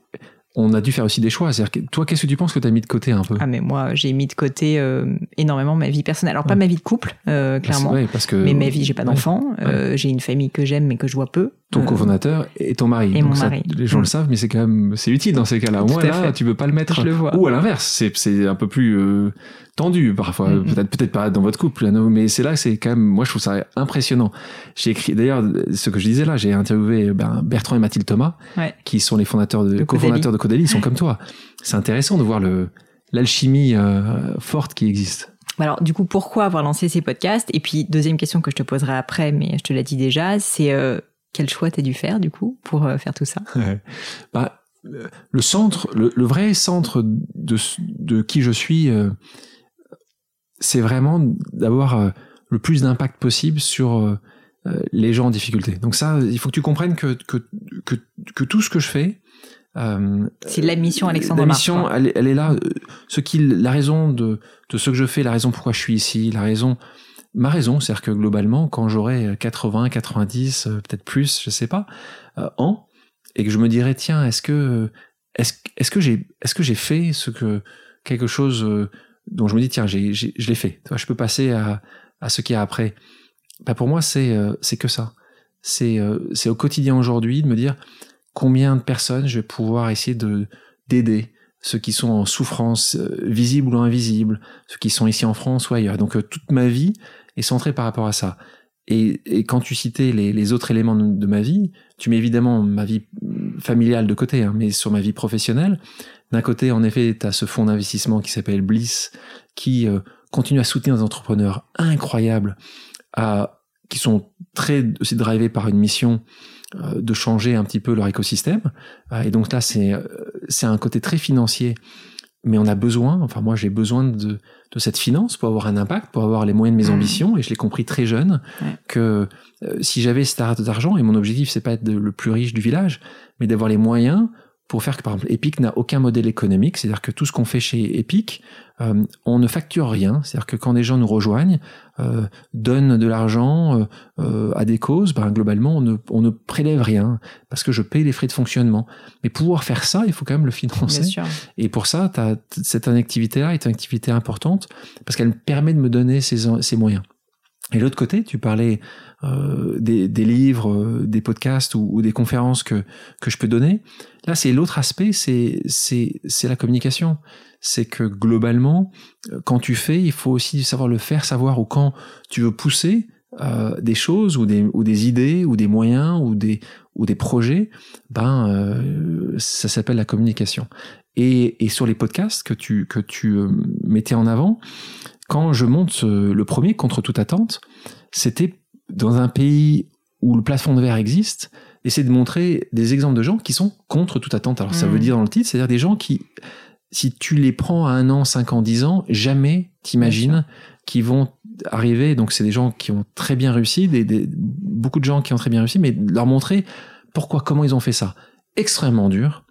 [SPEAKER 2] on a dû faire aussi des choix. C'est-à-dire toi, qu'est-ce que tu penses que tu as mis de côté un peu?
[SPEAKER 1] Ah, mais moi, j'ai mis de côté euh, énormément ma vie personnelle. Alors, pas ma vie de couple, euh, clairement. parce que... Mais ma vie, j'ai pas d'enfants. Euh, j'ai une famille que j'aime, mais que je vois peu.
[SPEAKER 2] Ton cofondateur et ton mari.
[SPEAKER 1] Et mon mari.
[SPEAKER 2] les gens le mm. savent, mais c'est quand même, c'est utile dans ces cas-là. Là, tu peux pas le mettre.
[SPEAKER 1] Je le vois.
[SPEAKER 2] Ou à l'inverse, c'est, c'est un peu plus tendu parfois. Mm, mm. Peut-être, peut-être pas dans votre couple, mais c'est là, c'est quand même, moi, je trouve ça impressionnant. J'ai écrit, d'ailleurs, ce que je disais là, j'ai interviewé ben, Bertrand et Mathilde Thomas, qui sont les fondateurs de, cofondateurs de Codeli. Ils sont comme toi. C'est intéressant de voir le, l'alchimie euh, forte qui existe.
[SPEAKER 1] Alors, du coup, pourquoi avoir lancé ces podcasts? Et puis, deuxième question que je te poserai après, mais je te l'ai dit déjà, c'est euh, quel choix t'as dû faire, du coup, pour euh, faire tout ça?
[SPEAKER 2] Bah, Le centre, le, vrai centre de, de qui je suis, c'est vraiment d'avoir le plus d'impact possible sur les gens en difficulté. Donc ça, il faut que tu comprennes que, que, que, que tout ce que je fais,
[SPEAKER 1] euh, c'est la mission Alexandre
[SPEAKER 2] La mission, elle, est là. Euh, ce qui, la raison de, de ce que je fais, la raison pourquoi je suis ici, la raison, ma raison, c'est-à-dire que globalement, quand j'aurai 80, 90, euh, peut-être plus, je sais pas, ans, et que je me dirais, tiens, est-ce que, est-ce, est-ce que j'ai, est-ce que j'ai fait ce que, quelque chose dont je me dis, tiens, j'ai, je l'ai fait. je peux passer à, à ce qu'il y a après. Bah pour moi, c'est, c'est que ça. C'est, c'est au quotidien aujourd'hui de me dire, combien de personnes je vais pouvoir essayer de d'aider ceux qui sont en souffrance euh, visible ou invisible, ceux qui sont ici en France ou ailleurs. Donc euh, toute ma vie est centrée par rapport à ça. Et, et quand tu citais les, les, autres éléments de, ma vie, tu mets évidemment ma vie familiale de côté, hein, mais sur ma vie professionnelle, d'un côté, en effet, tu as ce fonds d'investissement qui s'appelle Bliss, qui euh, continue à soutenir des entrepreneurs incroyables, à, qui sont très aussi drivés par une mission euh, de changer un petit peu leur écosystème. Euh, et donc là, c'est euh, c'est un côté très financier, mais on a besoin, enfin moi j'ai besoin de, de cette finance pour avoir un impact, pour avoir les moyens de mes mmh. ambitions, et je l'ai compris très jeune, que si j'avais cette arrêt d'argent, et mon objectif c'est pas être le plus riche du village, mais d'avoir les moyens pour faire que, par exemple, Epic n'a aucun modèle économique, c'est-à-dire que tout ce qu'on fait chez Epic, euh, on ne facture rien, c'est-à-dire que quand des gens nous rejoignent, euh, donnent de l'argent euh, à des causes, ben, globalement, on ne, on ne prélève rien, parce que je paye les frais de fonctionnement. Mais pouvoir faire ça, il faut quand même le financer. Et pour ça, cette activité-là est une activité importante, parce qu'elle me permet de me donner ces, ces moyens. Et l'autre côté, tu parlais euh, des, des, livres, euh, des podcasts ou, ou, des conférences que, que je peux donner. Là, c'est l'autre aspect, c'est, c'est, c'est la communication. C'est que globalement, euh, quand tu fais, il faut aussi savoir le faire, savoir où quand tu veux pousser euh, des choses ou des, ou des idées ou des moyens ou des, ou des projets, ben, euh, ça s'appelle la communication. Et, et, sur les podcasts que tu, que tu mettais en avant, quand je monte le premier, contre toute attente, c'était dans un pays où le plafond de verre existe, essayer de montrer des exemples de gens qui sont contre toute attente. Alors ça veut mm. dire dans le titre, c'est-à-dire des gens qui, si tu les prends à un an, cinq ans, dix ans, jamais t'imagines qu'ils vont arriver. Donc c'est des gens qui ont très bien réussi, des, des, beaucoup de gens qui ont très bien réussi, mais leur montrer pourquoi, comment ils ont fait ça. Extrêmement dur,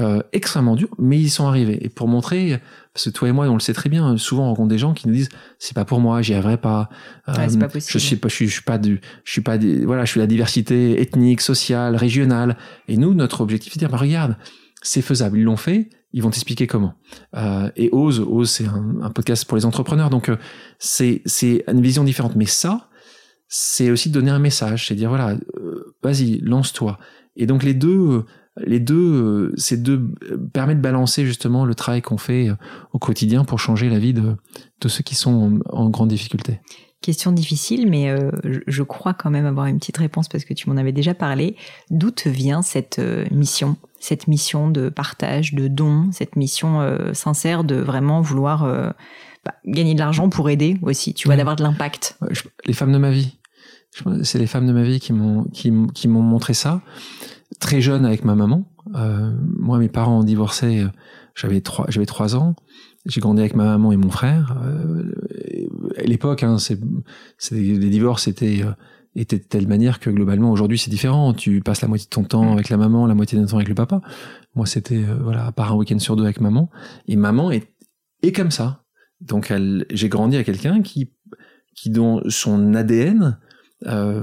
[SPEAKER 2] euh, extrêmement dur, mais ils sont arrivés. Et pour montrer, parce que toi et moi, on le sait très bien, souvent on rencontre des gens qui nous disent c'est pas pour moi, j'y arriverai pas.
[SPEAKER 1] Euh, pas je
[SPEAKER 2] suis pas, je suis, je suis pas du, je suis pas, des, voilà, je suis la diversité ethnique, sociale, régionale. Et nous, notre objectif, c'est de dire bah, regarde, c'est faisable, ils l'ont fait, ils vont t'expliquer comment. Euh, et Ose, Ose, c'est un, un, podcast pour les entrepreneurs, donc euh, c'est c'est une vision différente. Mais ça, c'est aussi donner un message, c'est dire voilà, euh, vas-y, lance-toi. Et donc les deux les deux, euh, ces deux euh, permettent de balancer justement le travail qu'on fait euh, au quotidien pour changer la vie de, de ceux qui sont en, grande difficulté.
[SPEAKER 1] Question difficile, mais je crois quand même avoir une petite réponse parce que tu m'en avais déjà parlé. D'où te vient cette mission, cette mission de partage, de don, cette mission sincère de vraiment vouloir bah, gagner de l'argent pour aider aussi, tu vois, d'avoir de l'impact?
[SPEAKER 2] Les femmes de ma vie, c'est les femmes de ma vie qui m'ont qui, qui m'ont montré ça très jeune avec ma maman. Euh, moi, mes parents ont divorcé, euh, j'avais trois, j'avais trois ans. J'ai grandi avec ma maman et mon frère. Euh, à l'époque, hein, c'est, les divorces étaient euh, étaient de telle manière que globalement aujourd'hui c'est différent. Tu passes la moitié de ton temps avec la maman, la moitié de ton temps avec le papa. Moi, c'était voilà, à part un week-end sur deux avec maman. Et maman est est comme ça. Donc, j'ai grandi avec quelqu'un qui qui dont son ADN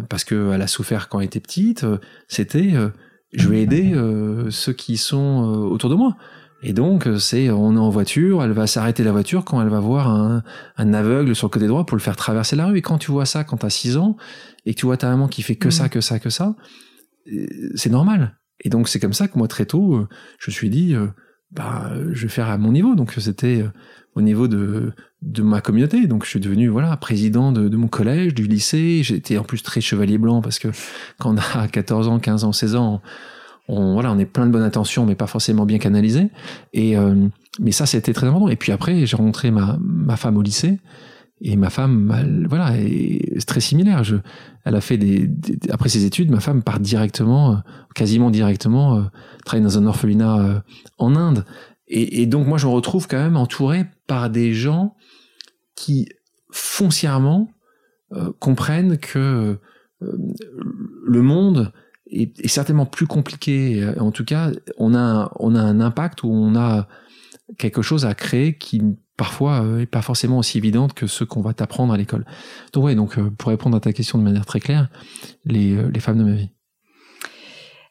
[SPEAKER 2] parce qu'elle a souffert quand elle était petite, c'était je vais aider euh, ceux qui sont euh, autour de moi. Et donc, euh, c'est, on est en voiture, elle va s'arrêter la voiture quand elle va voir un, un, aveugle sur le côté droit pour le faire traverser la rue. Et quand tu vois ça, quand t'as 6 ans, et que tu vois ta maman qui fait que ça, que ça, que ça, c'est normal. Et donc, c'est comme ça que moi, très tôt, je me suis dit, bah, je vais faire à mon niveau. Donc, c'était au niveau de, de ma communauté. Donc je suis devenu voilà président de, mon collège, du lycée. J'étais en plus très chevalier blanc parce que quand on a 14 ans, 15 ans, 16 ans, on, voilà, on est plein de bonnes intentions, mais pas forcément bien canalisé. Et euh, mais ça, c'était très important. Et puis après, j'ai rencontré ma, ma femme au lycée. Et ma femme, voilà, est très similaire. Je, elle a fait des, après ses études, ma femme part directement, euh, quasiment directement, euh, travailler dans un orphelinat en Inde. Et, donc moi, je me retrouve quand même entouré par des gens qui foncièrement euh, comprennent que euh, le monde est, certainement plus compliqué. En tout cas, on a, on a un impact où on a quelque chose à créer qui parfois euh, est pas forcément aussi évidente que ce qu'on va t'apprendre à l'école. Donc ouais, donc pour répondre à ta question de manière très claire, les, les femmes de ma vie.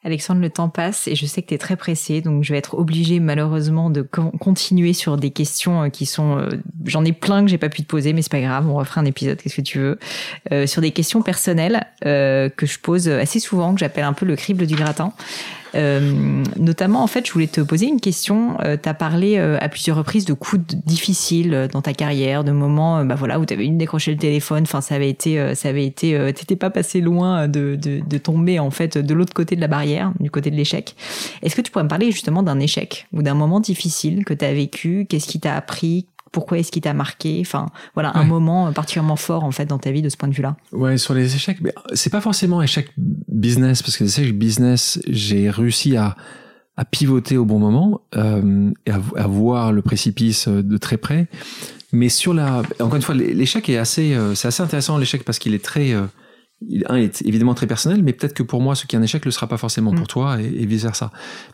[SPEAKER 1] Alexandre, le temps passe et je sais que tu es très pressé, donc je vais être obligée malheureusement de continuer sur des questions euh, qui sont... Euh, j'en ai plein que j'ai pas pu te poser, mais c'est pas grave, on refera un épisode, qu'est-ce que tu veux. Euh, sur des questions personnelles euh, que je pose assez souvent, que j'appelle un peu le crible du gratin. Euh, notamment, en fait, je voulais te poser une question. Euh, tu as parlé euh, à plusieurs reprises de coups difficiles dans ta carrière, de moments bah voilà, où tu avais décroché le téléphone. Enfin, ça avait été, ça avait été, t'étais pas passé loin de, de, de, tomber en fait de l'autre côté de la barrière, du côté de l'échec. Est-ce que tu pourrais me parler justement d'un échec ou d'un moment difficile que tu as vécu? Qu'est-ce qui t'a appris? Pourquoi est-ce qu'il t'a marqué? Enfin, voilà, un moment particulièrement fort en fait dans ta vie de ce point de vue-là.
[SPEAKER 2] Ouais, sur les échecs, mais c'est pas forcément échec business parce que les échecs business, j'ai réussi à à pivoter au bon moment euh, et à, à, voir le précipice de très près. Mais sur la, encore une fois, l'échec est assez, euh, c'est assez intéressant l'échec parce qu'il est très, euh, un est évidemment très personnel, mais peut-être que pour moi, ce qui est un échec le sera pas forcément pour mm. toi et, et vice versa.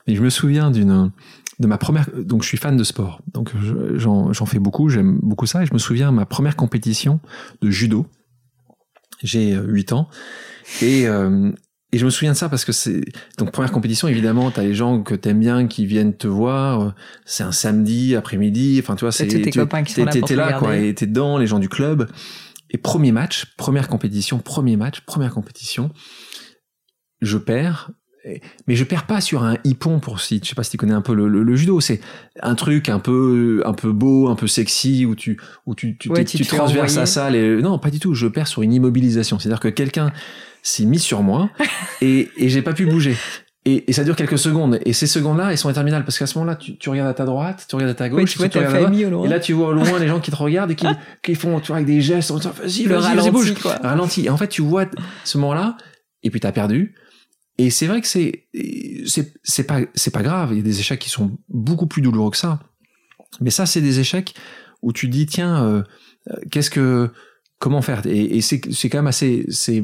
[SPEAKER 2] Mais je me souviens d'une de ma première. Donc, je suis fan de sport, donc j'en fais beaucoup, j'aime beaucoup ça, et je me souviens ma première compétition de judo. J'ai 8 ans et euh, et je me souviens de ça parce que c'est donc première compétition évidemment t'as les gens que t'aimes bien qui viennent te voir c'est un samedi après-midi enfin tu vois c'est
[SPEAKER 1] tes copains qui sont là pour
[SPEAKER 2] là quoi et t'es dedans les gens du club et premier match, première compétition, premier match, première compétition, je perds. Mais je perds pas sur un hippon pour si je sais pas si tu connais un peu le, judo. C'est un truc un peu un peu beau un peu sexy où tu où tu tu, tu, transverses la salle et non pas du tout. Je perds sur une immobilisation. C'est à dire que quelqu'un s'est mis sur moi et et j'ai pas pu bouger et, et, ça dure quelques secondes. Et ces secondes-là, elles sont interminables parce qu'à ce moment-là, tu, tu, regardes à ta droite, tu regardes à ta gauche,
[SPEAKER 1] tu, vois ta famille au loin.
[SPEAKER 2] Et là, tu vois au loin les gens qui te regardent et qui, qui font, tu vois, avec des gestes, vas-y, vas-y, vas bouge. Quoi. Ralenti. Et en fait, tu vois ce moment-là, et puis t'as perdu. Et c'est vrai que c'est, c'est, c'est pas, c'est pas grave. Il y a des échecs qui sont beaucoup plus douloureux que ça. Mais ça, c'est des échecs où tu dis, tiens, euh, euh qu'est-ce que, comment faire? Et, et c'est quand même assez c'est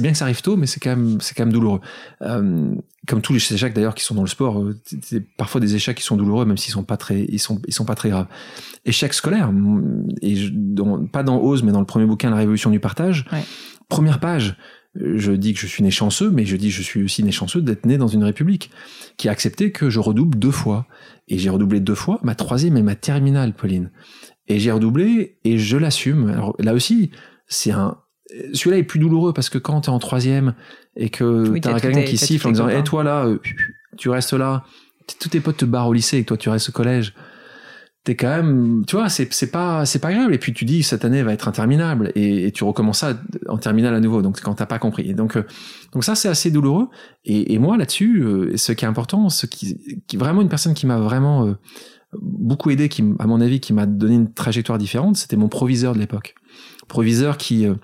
[SPEAKER 2] bien que ça arrive tôt mais c'est quand même c'est quand même douloureux euh, comme tous les échecs d'ailleurs qui sont dans le sport euh, c'est parfois des échecs qui sont douloureux même s'ils sont pas très ils sont ils sont pas très graves échec scolaire et je, dans, pas dans Ose mais dans le premier bouquin la révolution du partage
[SPEAKER 1] ouais.
[SPEAKER 2] première page je dis que je suis né chanceux, mais je dis que je suis aussi né chanceux d'être né dans une république qui a accepté que je redouble deux fois. Et j'ai redoublé deux fois, ma troisième et ma terminale, Pauline. Et j'ai redoublé et je l'assume. Alors là aussi, c'est un. Celui-là est plus douloureux parce que quand t'es en troisième et que oui, t'as quelqu'un qui siffle en disant "Eh toi là, euh, tu restes là", tous tes potes te barrent au lycée et toi tu restes au collège. T'es quand même, tu vois, c'est c'est pas c'est pas agréable. Et puis tu dis cette année va être interminable et, et tu recommences ça en terminale à nouveau. Donc quand t'as pas compris. Et donc euh, donc ça c'est assez douloureux. Et, et moi là-dessus, euh, ce qui est important, ce qui, qui vraiment une personne qui m'a vraiment beaucoup aidé, qui, à mon avis, qui m'a donné une trajectoire différente, c'était mon proviseur de l'époque. Proviseur qui, euh,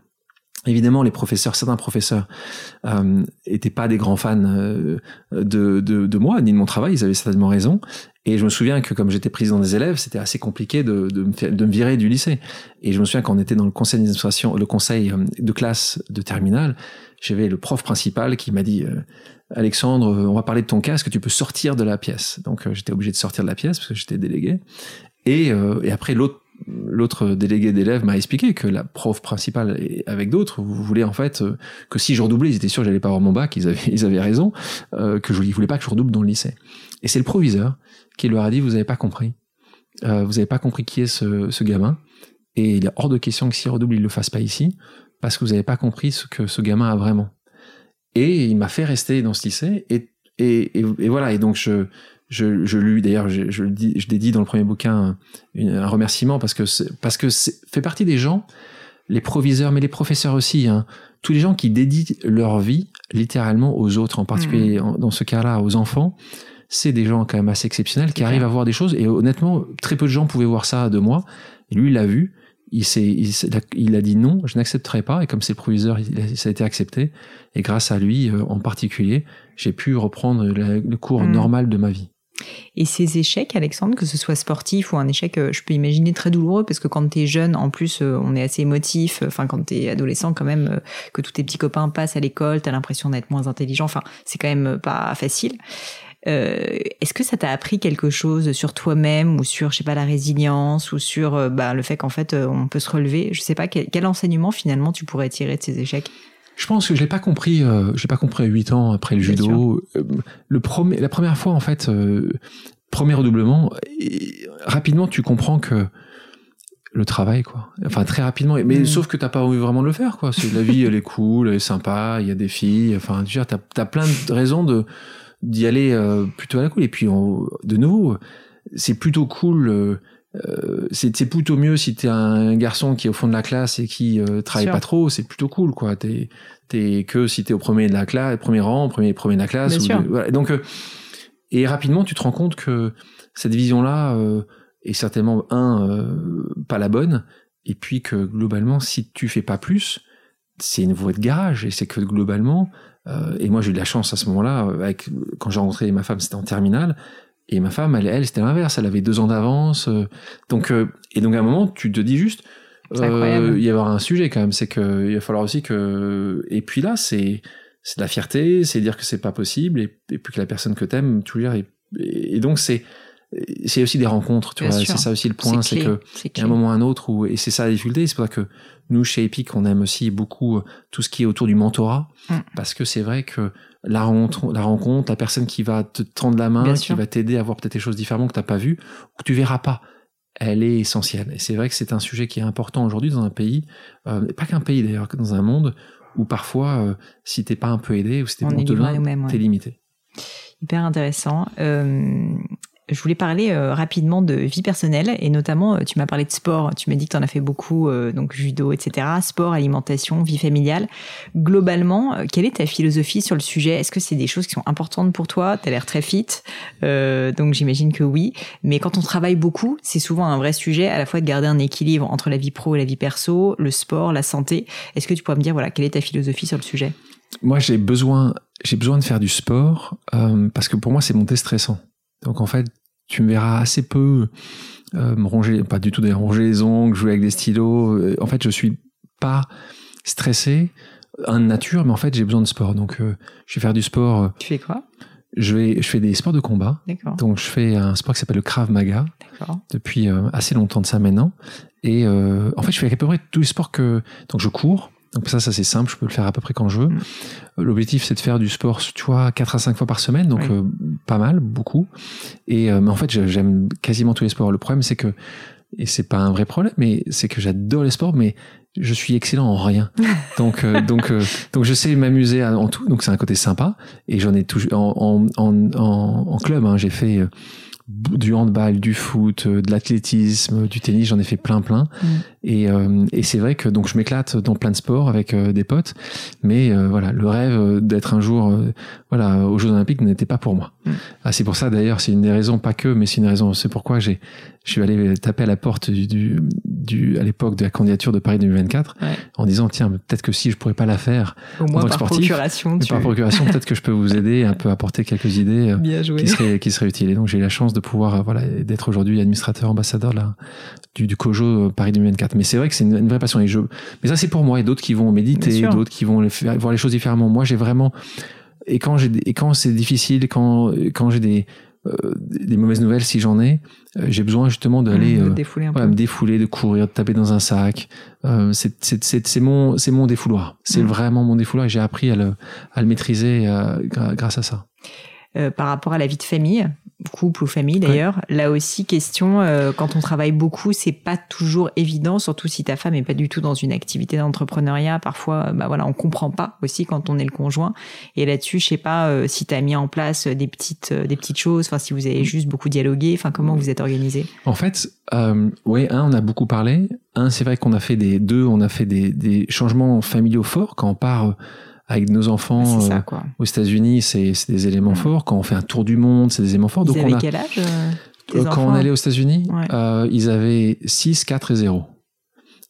[SPEAKER 2] évidemment, les professeurs, certains professeurs, euh, étaient pas des grands fans euh, de, de, de, moi, ni de mon travail, ils avaient certainement raison. Et je me souviens que comme j'étais président des élèves, c'était assez compliqué de, de, me virer du lycée. Et je me souviens qu'on était dans le conseil d'administration, le conseil euh, de classe de terminale, j'avais le prof principal qui m'a dit Alexandre, on va parler de ton cas, tu peux sortir de la pièce Donc euh, j'étais obligé de sortir de la pièce parce que j'étais délégué. Et, euh, et après l'autre délégué d'élèves m'a expliqué que la prof principale avec d'autres vous voulez en fait euh, que si je redoublais ils étaient sûrs que j'allais pas avoir mon bac ils avaient ils avaient raison euh, que je ils voulaient pas que je redouble dans le lycée et c'est le proviseur qui leur a dit vous avez pas compris euh, vous avez pas compris qui est ce, ce gamin et il est hors de question que s'il redouble il le fasse pas ici parce que vous avez pas compris ce que ce gamin a vraiment et il m'a fait rester dans ce lycée. Et, et, et, voilà. Et donc, je, je, je lui, d'ailleurs, je, je, je dédie dans le premier bouquin un, un remerciement parce que, parce que fait partie des gens, les proviseurs, mais les professeurs aussi, hein, tous les gens qui dédient leur vie littéralement aux autres, en particulier mmh. dans ce cas-là, aux enfants. C'est des gens quand même assez exceptionnels qui arrivent à voir des choses. Et honnêtement, très peu de gens pouvaient voir ça de moi. Et lui, il l'a vu il, il, il, a dit non, je n'accepterai pas. Et comme c'est le proviseur, il, ça a été accepté. Et grâce à lui, euh, en particulier, j'ai pu reprendre le cours mmh. normal de ma vie.
[SPEAKER 1] Et ces échecs, Alexandre, que ce soit sportif ou un échec, euh, je peux imaginer très douloureux parce que quand t'es jeune, en plus, euh, on est assez émotif. Enfin, quand t'es adolescent, quand même, que tous tes petits copains passent à l'école, t'as l'impression d'être moins intelligent. Enfin, c'est quand même pas facile. Euh, Est-ce que ça t'a appris quelque chose sur toi-même ou sur, je sais pas, la résilience ou sur euh, bah, le fait qu'en fait euh, on peut se relever? Je sais pas quel, quel, enseignement finalement tu pourrais tirer de ces échecs?
[SPEAKER 2] Je pense que je l'ai pas compris. Euh, je l'ai pas compris à 8 ans après le Bien judo. Euh, le premier, la première fois en fait, premier redoublement, et rapidement tu comprends que le travail quoi enfin très rapidement mais mmh. sauf que t'as pas envie vraiment de le faire quoi c'est la vie elle est cool elle est sympa il y a des filles enfin tu as, as plein de raisons de d'y aller euh, plutôt à la cool. Et puis, on, de nouveau, c'est plutôt cool. Euh, euh c'est plutôt mieux si t'es un garçon qui est au fond de la classe et qui euh, travaille pas trop, c'est plutôt cool, quoi. T'es es que si t'es au premier de la classe, premier rang, premier premier de la classe.
[SPEAKER 1] Ou
[SPEAKER 2] de, voilà. Donc, euh, et rapidement, tu te rends compte que cette vision-là euh, est certainement un pas la bonne, et puis que globalement, si tu fais pas plus, c'est une voie de garage, et c'est que globalement, et moi, j'ai eu de la chance à ce moment-là. Avec quand j'ai rencontré ma femme, c'était en terminale. Et ma femme, elle, elle c'était l'inverse. Elle avait deux ans d'avance. Euh, donc, euh, et donc à un moment, tu te dis juste, euh, il y avoir un sujet quand même. C'est que il va falloir aussi que. Et puis là, c'est c'est de la fierté, c'est dire que c'est pas possible, et, puis que la personne que t'aimes, tu veux dire, et, donc c'est c'est aussi des rencontres, tu vois. C'est ça aussi le point, c'est que il y a un moment ou un autre où et c'est ça la difficulté. C'est pour ça que nous chez Epic, on aime aussi beaucoup tout ce qui est autour du mentorat, mm. parce que c'est vrai que la rencontre, la rencontre, la personne qui va te tendre la main, qui va t'aider à voir peut-être des choses différemment que t'as pas vues ou que tu verras pas elle est essentielle. Et c'est vrai que c'est un sujet qui est important aujourd'hui dans un pays, euh, pas qu'un pays d'ailleurs, dans un monde où parfois, euh, si t'es pas un peu aidé ou si t'es bon de loin, t'es limité.
[SPEAKER 1] Hyper intéressant. Euh, je voulais parler euh, rapidement de vie personnelle et notamment euh, tu m'as parlé de sport, tu m'as dit que tu en as fait beaucoup, euh, donc judo, etc. Sport, alimentation, vie familiale. Globalement, quelle est ta philosophie sur le sujet? Est-ce que c'est des choses qui sont importantes pour toi? Tu as l'air très fit, donc j'imagine que oui. Mais quand on travaille beaucoup, c'est souvent un vrai sujet à la fois de garder un équilibre entre la vie pro et la vie perso, le sport, la santé. Est-ce que tu pourrais me dire voilà quelle est ta philosophie sur le sujet?
[SPEAKER 2] Moi, j'ai besoin, j'ai besoin de faire du sport parce que pour moi, c'est mon déstressant. Donc en fait, tu me verras assez peu euh, me ronger, pas du tout d'ailleurs, ronger les ongles, jouer avec des stylos. Euh, en fait, je suis pas stressé, un nature, mais en fait, j'ai besoin de sport. Donc, euh, je vais faire du sport.
[SPEAKER 1] Tu fais quoi?
[SPEAKER 2] je, vais, je fais des sports de combat. Donc, je fais un sport qui s'appelle le Krav Maga depuis assez longtemps de ça maintenant. Et en fait, je fais à peu près tous les sports que. Donc, je cours. Donc ça, ça c'est simple, je peux le faire à peu près quand je veux. Mm. L'objectif, c'est de faire du sport, tu vois, 4 à 5 fois par semaine, donc euh, pas mal, beaucoup. Et euh, mais en fait, j'aime quasiment tous les sports. Le problème, c'est que et c'est pas un vrai problème, mais c'est que j'adore les sports, mais je suis excellent en rien. Donc euh, donc donc je sais m'amuser en tout, donc c'est un côté sympa. Et j'en ai toujours en en, en, en club, hein, j'ai fait du handball, du foot, de l'athlétisme, du tennis, j'en ai fait plein plein. Mm. Et, euh, et c'est vrai que donc je m'éclate dans plein de sports avec euh, des potes, mais euh, voilà, le rêve d'être un jour voilà aux Jeux Olympiques n'était pas pour moi. Mm. Ah, c'est pour ça d'ailleurs, c'est une des raisons, pas que, mais c'est une raison. C'est pourquoi j'ai je suis allé taper à la porte du, du, du à l'époque de la candidature de Paris 2024 en disant tiens peut-être que si je pourrais pas la faire
[SPEAKER 1] au moins par procuration,
[SPEAKER 2] par procuration peut-être que je peux vous aider un peu apporter quelques idées qui seraient qui seraient utiles. Et donc j'ai eu la chance de pouvoir voilà d'être aujourd'hui administrateur ambassadeur là du, du COJO Paris 2024 mais c'est vrai que c'est une, vraie passion. Et je, mais ça, c'est pour moi. Et d'autres qui vont méditer, d'autres qui vont voir les choses différemment. Moi, j'ai vraiment. Et quand j'ai et quand c'est difficile, quand quand j'ai des euh, des mauvaises nouvelles, si j'en ai, euh, j'ai besoin justement d'aller
[SPEAKER 1] mmh,
[SPEAKER 2] me défouler, de courir, de taper dans un sac. c'est mon c'est mon défouloir. C'est mmh. vraiment mon défouloir et j'ai appris à le à le maîtriser grâce à ça.
[SPEAKER 1] par rapport à la vie de famille, couple ou famille d'ailleurs. Là aussi, question, euh, quand on travaille beaucoup, c'est pas toujours évident, surtout si ta femme est pas du tout dans une activité d'entrepreneuriat. Parfois, bah voilà, on comprend pas aussi quand on est le conjoint. Et là-dessus, je sais pas euh, si tu as mis en place des petites, euh, des petites choses, enfin si vous avez juste beaucoup dialogué, enfin comment vous êtes organisé?
[SPEAKER 2] En fait, euh, oui, un, on a beaucoup parlé. Un, c'est vrai qu'on a fait des deux, on a fait des, des changements familiaux forts quand on part avec nos enfants
[SPEAKER 1] euh,
[SPEAKER 2] aux États-Unis, c'est des éléments forts. Quand on fait un tour du monde, c'est des éléments forts.
[SPEAKER 1] Ils Donc avaient on a, quel âge euh,
[SPEAKER 2] euh, Quand on allait aux États-Unis, ils avaient 6, 4 et 0.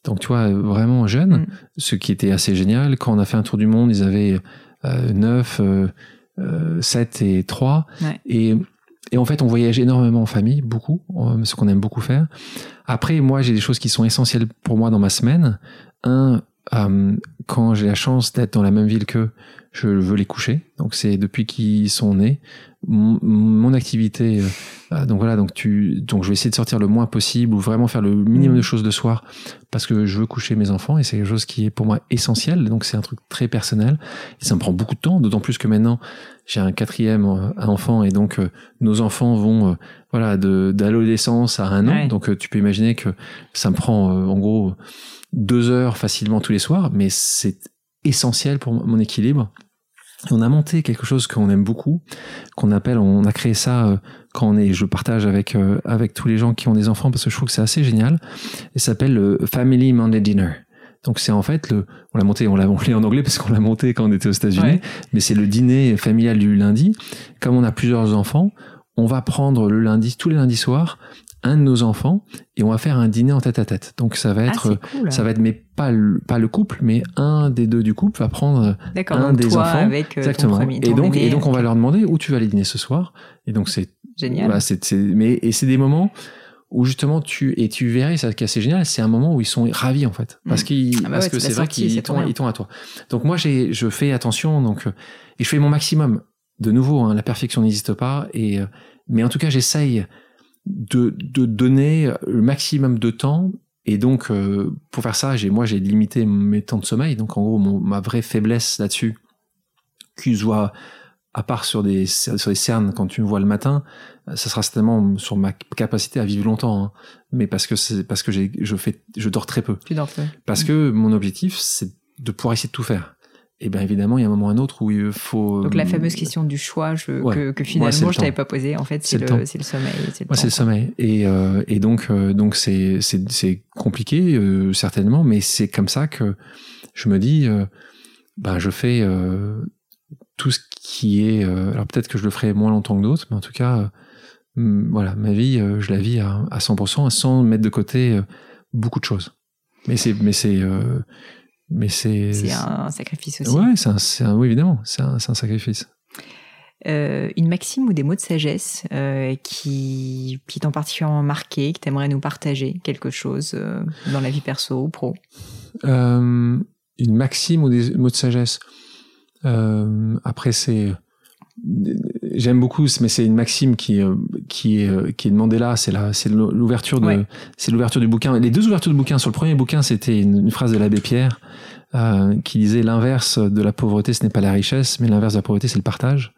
[SPEAKER 2] Donc tu vois, vraiment jeunes, mm. ce qui était assez génial. Quand on a fait un tour du monde, ils avaient 9, 7 et 3. Et et en fait, on voyage énormément en famille, beaucoup, ce qu'on aime beaucoup faire. Après, moi, j'ai des choses qui sont essentielles pour moi dans ma semaine. Un, euh, quand j'ai la chance d'être dans la même ville qu'eux, je veux les coucher. Donc c'est depuis qu'ils sont nés. Mon, activité, euh, euh, donc voilà, donc tu, donc je vais essayer de sortir le moins possible ou vraiment faire le minimum de mm. choses de soir parce que je veux coucher mes enfants et c'est quelque chose qui est pour moi essentiel. Donc c'est un truc très personnel et ça me prend beaucoup de temps, d'autant plus que maintenant j'ai un quatrième enfant et donc nos enfants vont voilà de d'adolescence à un an. Donc tu peux imaginer que ça me prend en gros deux heures facilement tous les soirs, mais c'est essentiel pour mon équilibre. On a monté quelque chose qu'on aime beaucoup, qu'on appelle, on a créé ça euh, quand on est, je partage avec euh, avec tous les gens qui ont des enfants parce que je trouve que c'est assez génial. Et ça s'appelle le Family Monday Dinner. Donc c'est en fait le, on l'a monté, on l'a monté en anglais parce qu'on l'a monté quand on était aux États-Unis, mais c'est le dîner familial du lundi. Comme on a plusieurs enfants, on va prendre le lundi, tous les lundis soirs, un de nos enfants et on va faire un dîner en tête à tête. Donc ça va ah, être, ça va être, mais pas le, pas le couple, mais un des deux du couple va prendre un des enfants.
[SPEAKER 1] Avec euh, Exactement. et
[SPEAKER 2] donc, et donc on va leur demander où tu vas aller dîner ce soir. Et donc c'est
[SPEAKER 1] génial.
[SPEAKER 2] c'est, mais et c'est des moments où justement tu et tu verrais ça qui est assez génial c'est un moment où ils sont ravis en fait parce
[SPEAKER 1] Mm.
[SPEAKER 2] qu'ils
[SPEAKER 1] Ah bah
[SPEAKER 2] parce
[SPEAKER 1] ouais,
[SPEAKER 2] que
[SPEAKER 1] c'est
[SPEAKER 2] vrai qu'ils t'ont à toi donc moi j'ai je fais attention donc euh, et je fais mon maximum de nouveau hein, la perfection n'existe pas et euh, mais en tout cas j'essaye de de donner le maximum de temps. Et donc euh, pour faire ça j'ai moi j'ai limité mes temps de sommeil. Donc en gros mon, ma vraie faiblesse là-dessus qui se voit à part sur des sur des cernes quand tu me vois le matin ça sera certainement sur ma capacité à vivre longtemps hein. mais parce que c'est parce que j'ai je fais je dors très peu.
[SPEAKER 1] Tu dors peu.
[SPEAKER 2] parce que mon objectif c'est de pouvoir essayer de tout faire et bien évidemment il y a un moment ou un autre où il faut
[SPEAKER 1] Donc la fameuse question du choix je,
[SPEAKER 2] Euh, Ouais.
[SPEAKER 1] que, finalement je t'avais pas posée, en fait,
[SPEAKER 2] C'est le
[SPEAKER 1] sommeil. C'est le
[SPEAKER 2] Moi,
[SPEAKER 1] temps,
[SPEAKER 2] c'est le
[SPEAKER 1] quoi.
[SPEAKER 2] sommeil. Et, euh, et donc, euh, donc c'est, c'est, compliqué, euh, certainement, mais c'est comme ça que je me dis, euh, ben, je fais euh, tout ce qui est. euh, alors, peut-être que je le ferai moins longtemps que d'autres, mais en tout cas, euh, voilà, ma vie, euh, je la vis à, à 100% sans mettre de côté euh, beaucoup de choses. Mais c'est. Mais c'est euh, mais c'est.
[SPEAKER 1] C'est un sacrifice aussi.
[SPEAKER 2] Ouais, c'est un, un- oui, évidemment, c'est un, un sacrifice.
[SPEAKER 1] Euh, une maxime ou des mots de sagesse euh, qui, qui t'ont particulièrement marqué, que t'aimerais nous partager quelque chose euh, dans la vie perso ou pro?
[SPEAKER 2] Une maxime ou des mots de sagesse? Après, c'est j'aime beaucoup, mais c'est une maxime qui qui est euh, qui est de Mandela. C'est la c'est l'ouverture de
[SPEAKER 1] Ouais.
[SPEAKER 2] c'est l'ouverture du bouquin. Les deux ouvertures de bouquin. Sur le premier bouquin, c'était une, une phrase de l'abbé Pierre euh, qui disait l'inverse de la pauvreté, ce n'est pas la richesse, mais l'inverse de la pauvreté, c'est le partage.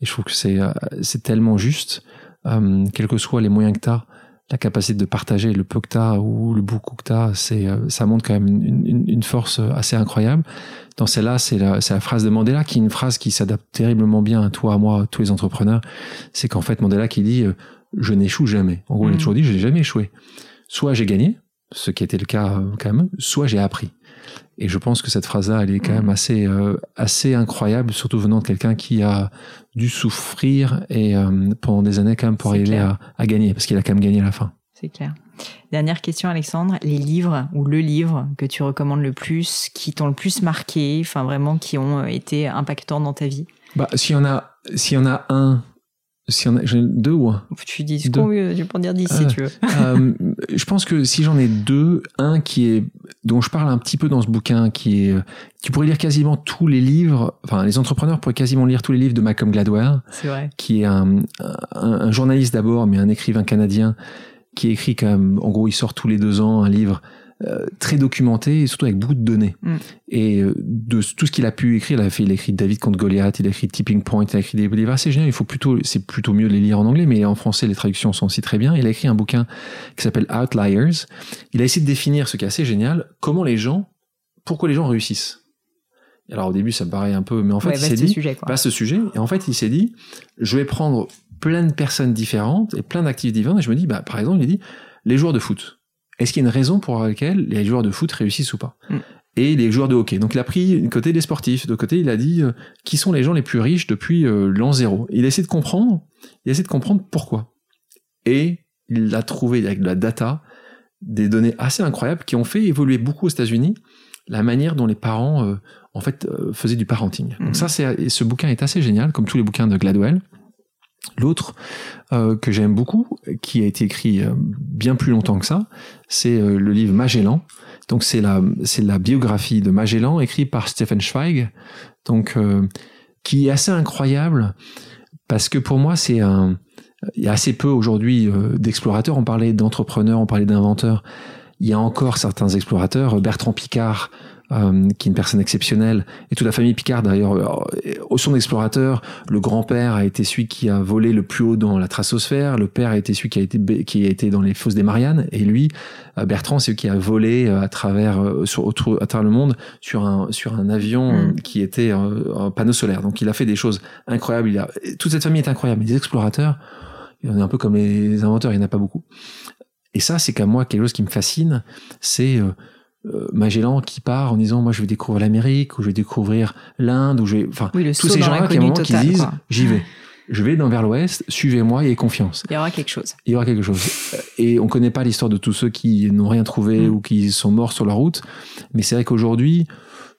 [SPEAKER 2] Et je trouve que c'est euh, c'est tellement juste, euh, quels que soient les moyens que tu as, la capacité de partager le peu que tu as ou le beaucoup que tu as, c'est, euh, ça montre quand même une, une, une force assez incroyable. Dans celle-là, c'est la, c'est la phrase de Mandela, qui est une phrase qui s'adapte terriblement bien à toi, à moi, à tous les entrepreneurs. C'est qu'en fait, Mandela qui dit euh, Je n'échoue jamais. En gros, il a
[SPEAKER 1] Mhm.
[SPEAKER 2] toujours dit Je n'ai jamais échoué. Soit j'ai gagné, ce qui était le cas euh, quand même, soit j'ai appris. Et je pense que cette phrase-là, elle est quand même assez, euh, assez incroyable, surtout venant de quelqu'un qui a dû souffrir et euh, pendant des années quand même pour arriver à, à gagner, parce qu'il a quand même gagné à la fin.
[SPEAKER 1] C'est clair. Dernière question, Alexandre. Les livres ou le livre que tu recommandes le plus, qui t'ont le plus marqué, enfin vraiment qui ont euh, été impactants dans ta vie?
[SPEAKER 2] Bah, s'il y en a, s'il y en a un, a, j'en ai deux ou un.
[SPEAKER 1] Tu dis ce
[SPEAKER 2] Deux.
[SPEAKER 1] qu'on veut, tu peux en dire dix si
[SPEAKER 2] Ah.
[SPEAKER 1] tu veux.
[SPEAKER 2] Euh, je pense que si j'en ai deux, un qui est dont je parle un petit peu dans ce bouquin, qui est, tu pourrais lire quasiment tous les livres, enfin les entrepreneurs pourraient quasiment lire tous les livres de Malcolm Gladwell,
[SPEAKER 1] C'est vrai.
[SPEAKER 2] qui est un, un, un journaliste d'abord, mais un écrivain canadien qui écrit quand même, en gros, il sort tous les deux ans un livre euh, très documenté et surtout avec beaucoup de données.
[SPEAKER 1] Mm.
[SPEAKER 2] Et euh, de tout ce qu'il a pu écrire, il a fait, il a écrit David contre Goliath, il a écrit Tipping Point, il a écrit des livres assez géniaux. Il faut plutôt, c'est plutôt mieux de les lire en anglais, mais en français, les traductions sont aussi très bien. Il a écrit un bouquin qui s'appelle Outliers. Il a essayé de définir ce qui est assez génial, comment les gens, pourquoi les gens réussissent. Alors au début, ça me paraît un peu, mais en fait,
[SPEAKER 1] ouais,
[SPEAKER 2] il s'est dit,
[SPEAKER 1] sujet quoi.
[SPEAKER 2] pas ce sujet. Et en fait, il s'est dit, je vais prendre plein de personnes différentes et plein d'activités différentes. Et je me dis, bah, par exemple, il a dit, les joueurs de foot. Est-ce qu'il y a une raison pour laquelle les joueurs de foot réussissent ou pas
[SPEAKER 1] Mm.
[SPEAKER 2] Et les joueurs de hockey. Donc il a pris du côté des sportifs. De côté, il a dit, euh, qui sont les gens les plus riches depuis euh, l'an zéro. Il a essayé de comprendre, il a essayé de comprendre pourquoi. Et il a trouvé avec de la data des données assez incroyables qui ont fait évoluer beaucoup aux États-Unis la manière dont les parents euh, en fait faisaient du parenting. Donc ça c'est et ce bouquin est assez génial comme tous les bouquins de Gladwell. L'autre euh, que j'aime beaucoup, qui a été écrit euh, bien plus longtemps que ça, c'est euh, le livre Magellan. Donc c'est la c'est la biographie de Magellan écrite par Stephen Zweig. Donc qui est assez incroyable parce que pour moi c'est un il y a assez peu aujourd'hui d'explorateurs. On parlait d'entrepreneurs, on parlait d'inventeurs. Il y a encore certains explorateurs. Bertrand Picard, euh, qui est une personne exceptionnelle, et toute la famille Picard d'ailleurs, euh, au son d'explorateurs, le grand-père a été celui qui a volé le plus haut dans la stratosphère, le père a été celui qui a été, qui a été dans les fosses des Mariannes, et lui, euh, Bertrand, c'est celui qui a volé à travers, sur, autour- à travers le monde sur un, sur un avion
[SPEAKER 1] Mm.
[SPEAKER 2] qui était un panneau solaire. Donc il a fait des choses incroyables. Il a, toute cette famille est incroyable. Mais les explorateurs, il y en a un peu comme les inventeurs, il n'y en a pas beaucoup. Et ça, c'est qu'à moi, quelque chose qui me fascine, c'est euh, Magellan qui part en disant, moi, je vais découvrir l'Amérique, ou je vais découvrir l'Inde, ou je vais, enfin,
[SPEAKER 1] Oui,
[SPEAKER 2] tous ces gens-là qui, disent, j'y vais. Je vais dans vers l'ouest, suivez-moi, ayez confiance.
[SPEAKER 1] Il y aura quelque chose.
[SPEAKER 2] Il y aura quelque chose. Et on connaît pas l'histoire de tous ceux qui n'ont rien trouvé
[SPEAKER 1] Mm.
[SPEAKER 2] ou qui sont morts sur la route. Mais c'est vrai qu'aujourd'hui,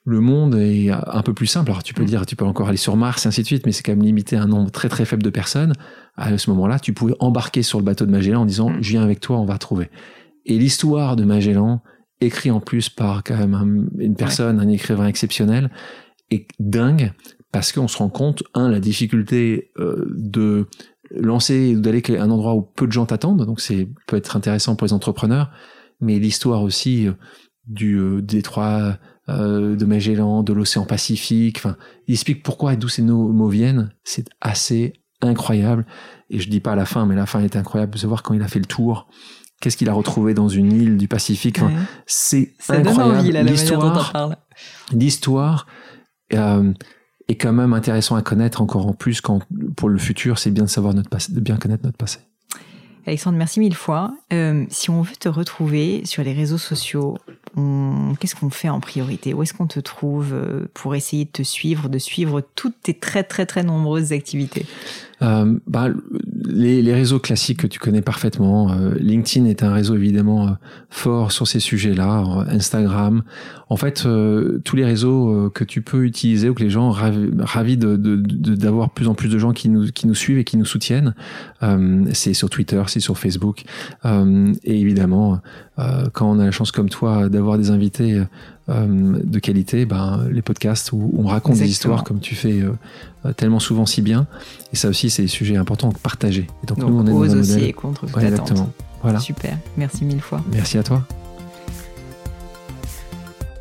[SPEAKER 2] le monde est un peu plus simple. Alors tu peux dire, tu peux encore aller sur Mars et ainsi de suite, mais c'est quand même limité à un nombre très très faible de personnes. À ce moment-là, tu pouvais embarquer sur le bateau de Magellan en disant, je viens avec toi, on va trouver. Et l'histoire de Magellan, écrit en plus par quand même une personne, un écrivain exceptionnel, est dingue parce qu'on se rend compte, un, la difficulté euh, de lancer, d'aller à un endroit où peu de gens t'attendent, donc c'est peut être intéressant pour les entrepreneurs, mais l'histoire aussi euh, du euh, détroit de Magellan, de l'océan Pacifique, enfin, il explique pourquoi et d'où ces mots viennent, c'est assez incroyable, et je dis pas la fin, mais la fin est incroyable de savoir quand il a fait le tour, qu'est-ce qu'il a retrouvé dans une île du Pacifique, c'est incroyable. L'histoire, l'histoire, euh, est quand même intéressant à connaître encore en plus quand pour le futur, c'est bien de savoir notre passé, de bien connaître notre passé.
[SPEAKER 1] Alexandre, merci mille fois. Euh, si on veut te retrouver sur les réseaux sociaux, qu'est-ce qu'on fait en priorité? Où est-ce qu'on te trouve euh, pour essayer de te suivre, de suivre toutes tes très très très nombreuses activités?
[SPEAKER 2] Euh, bah, les, les, réseaux classiques que tu connais parfaitement. Euh, LinkedIn est un réseau évidemment euh, fort sur ces sujets-là. Instagram. En fait, tous les réseaux que tu peux utiliser ou que les gens ravis, ravis de, d'avoir de, plus en plus de gens qui nous, qui nous suivent et qui nous soutiennent. c'est sur Twitter, c'est sur Facebook. et évidemment, quand on a la chance comme toi d'avoir des invités de qualité, ben, les podcasts où on raconte des histoires comme tu fais euh, tellement souvent si bien. Et ça aussi, c'est des sujets importants à partager.
[SPEAKER 1] Et donc, nous, on est dans un aussi et contre toute Exactement.
[SPEAKER 2] Voilà.
[SPEAKER 1] Super. Merci mille fois.
[SPEAKER 2] Merci à toi.